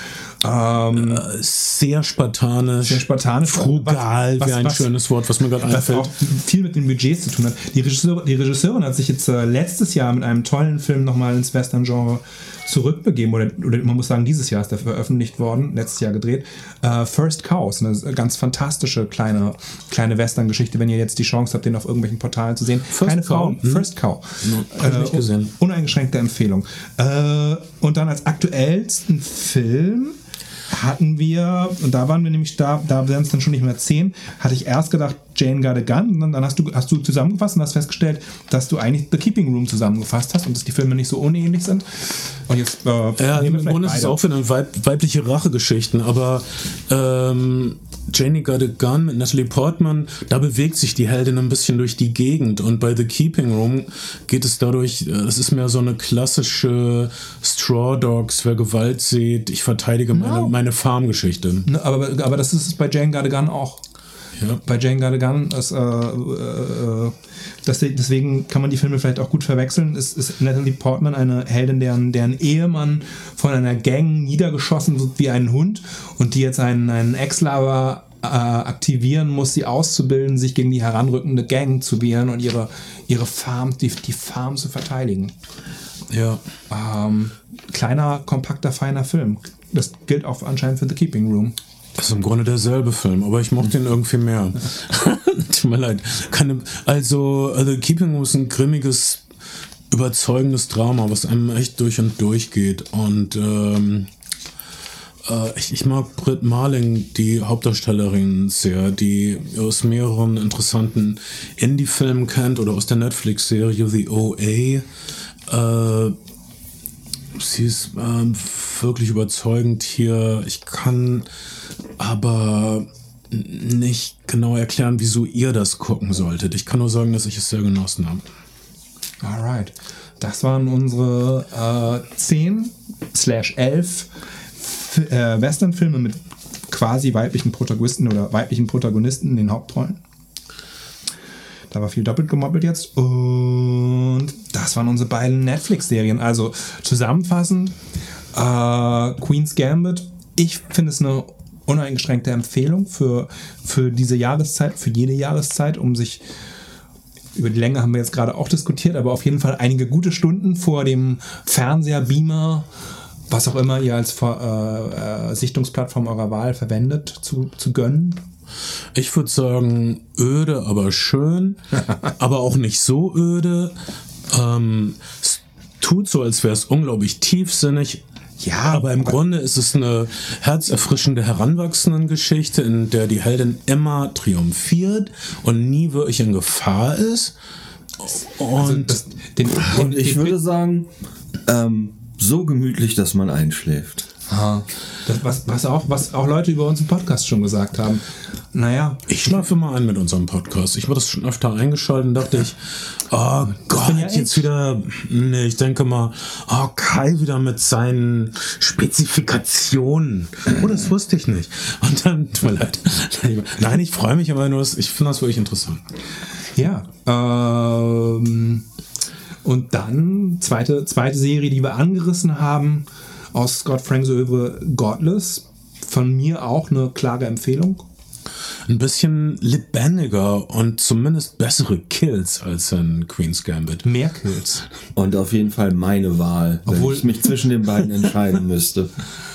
Ähm, Sehr spartanisch. Sehr spartanisch. Frugal wäre ein was- schönes Wort, was mir gerade was einfällt. auch viel mit den Budgets zu tun hat. Die, Regisseur, die Regisseurin hat sich jetzt äh, letztes Jahr mit einem tollen Film nochmal ins Western-Genre zurückbegeben, oder, oder man muss sagen, dieses Jahr ist der veröffentlicht worden, letztes Jahr gedreht. Äh, First Cows, eine ganz fantastische kleine, kleine Western-Geschichte, wenn ihr jetzt die Chance habt, den auf irgendwelchen Portalen zu sehen. First Keine Cow? Frauen, Hm. First Cow. ich nicht gesehen. Uneingeschränkte Empfehlung. Äh, und dann als aktuellsten Film hatten wir, und da waren wir nämlich da, da wären es dann schon nicht mehr zehn, hatte ich erst gedacht, Jane Got a Gun, und dann hast du, hast du zusammengefasst und hast festgestellt, dass du eigentlich The Keeping Room zusammengefasst hast und dass die Filme nicht so unähnlich sind. Und jetzt äh, Ja, im Grunde ist es auch wieder eine weib weibliche Rachegeschichten, aber ähm, Janie Got a Gun mit Natalie Portman, da bewegt sich die Heldin ein bisschen durch die Gegend und bei The Keeping Room geht es dadurch, äh, es ist mehr so eine klassische Straw Dogs, wer Gewalt sieht, ich verteidige meine, meine Farmgeschichte. Ne, aber, aber das ist es bei Jane Got a Gun auch. Ja. Bei Jane Got a Gun, äh, äh, das, deswegen kann man die Filme vielleicht auch gut verwechseln. Es ist Natalie Portman eine Heldin, deren, deren Ehemann von einer Gang niedergeschossen wird wie ein Hund und die jetzt einen, einen Ex-Lover äh, aktivieren muss, sie auszubilden, sich gegen die heranrückende Gang zu wehren und ihre, ihre Farm, die, die Farm zu verteidigen. Ja. Ähm, kleiner, kompakter, feiner Film. Das gilt auch anscheinend für The Keeping Room. Das ist im Grunde derselbe Film, aber ich mochte ihn irgendwie mehr. Tut mir leid. Keine, also, also Keeping ist ein grimmiges, überzeugendes Drama, was einem echt durch und durch geht. Und ähm, äh, ich, ich, mag Britt Marling, die Hauptdarstellerin, sehr, die aus mehreren interessanten Indie-Filmen kennt oder aus der Netflix-Serie The OA. Äh, sie ist ähm, wirklich überzeugend hier. Ich kann aber nicht genau erklären, wieso ihr das gucken solltet. Ich kann nur sagen, dass ich es sehr genossen habe. Alright. Das waren unsere äh, 10 slash 11 äh, Western-Filme mit quasi weiblichen Protagonisten oder weiblichen Protagonisten in den Hauptrollen. Da war viel doppelt gemoppelt jetzt. Und das waren unsere beiden Netflix-Serien. Also zusammenfassend, äh, Queen's Gambit. Ich finde es eine uneingeschränkte Empfehlung für, für diese Jahreszeit, für jede Jahreszeit, um sich über die Länge haben wir jetzt gerade auch diskutiert, aber auf jeden Fall einige gute Stunden vor dem Fernseher, Beamer, was auch immer ihr als äh, äh, Sichtungsplattform eurer Wahl verwendet, zu, zu gönnen. Ich würde sagen, öde, aber schön, aber auch nicht so öde. Ähm, es tut so, als wäre es unglaublich tiefsinnig, ja, aber im Grunde ist es eine herzerfrischende Heranwachsenden-Geschichte, in der die Heldin immer triumphiert und nie wirklich in Gefahr ist. Und, also das, den, und ich würde sagen, ähm, so gemütlich, dass man einschläft. Das, was, was, auch, was auch Leute über unseren Podcast schon gesagt haben. Naja. Ich schlafe immer ein mit unserem Podcast. Ich war das schon öfter eingeschaltet und dachte ich, oh Gott, ja jetzt wieder. Nee, ich denke mal, oh, Kai wieder mit seinen Spezifikationen. Oh, das wusste ich nicht. Und dann, tut mir leid. Nein, ich freue mich aber nur, ich finde das wirklich interessant. Ja. Ähm, und dann, zweite, zweite Serie, die wir angerissen haben aus Scott Franks Oeuvre Godless. Von mir auch eine klare Empfehlung. Ein bisschen lebendiger und zumindest bessere Kills als in Queen's Gambit. Mehr Kills. Und auf jeden Fall meine Wahl, Obwohl wenn ich mich zwischen den beiden entscheiden müsste.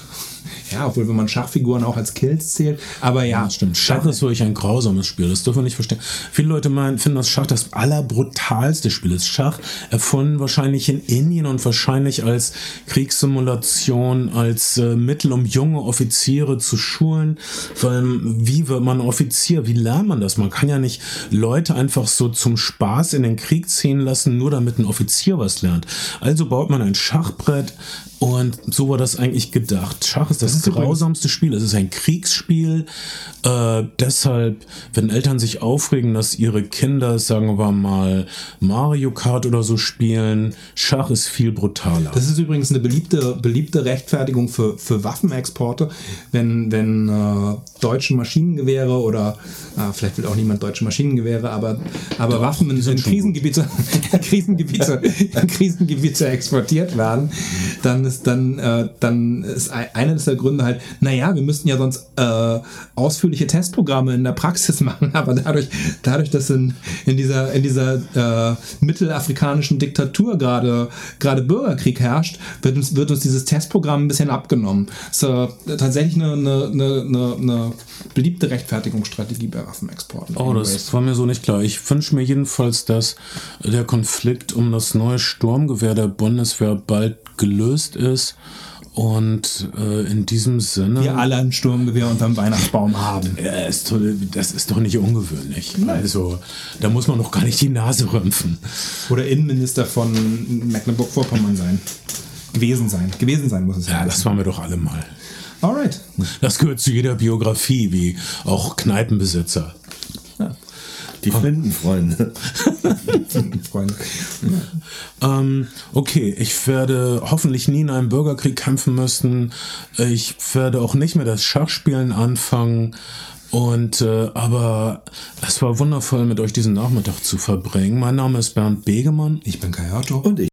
Ja, obwohl, wenn man Schachfiguren auch als Kills zählt. Aber ja. ja stimmt. Schach ist wirklich ein grausames Spiel. Das dürfen wir nicht verstehen. Viele Leute meinen, finden das Schach das allerbrutalste Spiel. Das Schach erfunden wahrscheinlich in Indien und wahrscheinlich als Kriegssimulation, als äh, Mittel, um junge Offiziere zu schulen. Weil, wie wird man Offizier? Wie lernt man das? Man kann ja nicht Leute einfach so zum Spaß in den Krieg ziehen lassen, nur damit ein Offizier was lernt. Also baut man ein Schachbrett, und so war das eigentlich gedacht. Schach ist das, das ist grausamste Spiel. Es ist ein Kriegsspiel. Äh, deshalb, wenn Eltern sich aufregen, dass ihre Kinder, sagen wir mal, Mario Kart oder so spielen, Schach ist viel brutaler. Das ist übrigens eine beliebte, beliebte Rechtfertigung für, für Waffenexporte. Wenn, wenn äh, deutsche Maschinengewehre oder äh, vielleicht will auch niemand deutsche Maschinengewehre, aber, aber Doch, Waffen in, in Krisengebiete, Krisengebiete, Krisengebiete exportiert werden, dann ist dann, äh, dann ist einer der Gründe halt, naja, wir müssten ja sonst äh, ausführliche Testprogramme in der Praxis machen, aber dadurch, dadurch dass in, in dieser, in dieser äh, mittelafrikanischen Diktatur gerade gerade Bürgerkrieg herrscht, wird uns, wird uns dieses Testprogramm ein bisschen abgenommen. Das ist tatsächlich eine, eine, eine, eine beliebte Rechtfertigungsstrategie bei Waffenexporten. Oh, das war mir so nicht klar. Ich wünsche mir jedenfalls, dass der Konflikt um das neue Sturmgewehr der Bundeswehr bald gelöst ist. Und äh, in diesem Sinne. Wir alle ein Sturmgewehr unterm Weihnachtsbaum haben. Ja, ist, das ist doch nicht ungewöhnlich. Nein. Also, da muss man doch gar nicht die Nase rümpfen. Oder Innenminister von Mecklenburg-Vorpommern sein. Gewesen sein. Gewesen sein muss es ja. Ja, das waren wir doch alle mal. Alright. Das gehört zu jeder Biografie, wie auch Kneipenbesitzer. Die Flintenfreunde. Flintenfreunde. Ja. Ähm, okay, ich werde hoffentlich nie in einem Bürgerkrieg kämpfen müssen. Ich werde auch nicht mehr das Schachspielen anfangen. Und äh, aber es war wundervoll, mit euch diesen Nachmittag zu verbringen. Mein Name ist Bernd Begemann. Ich bin Kai Otto. Und ich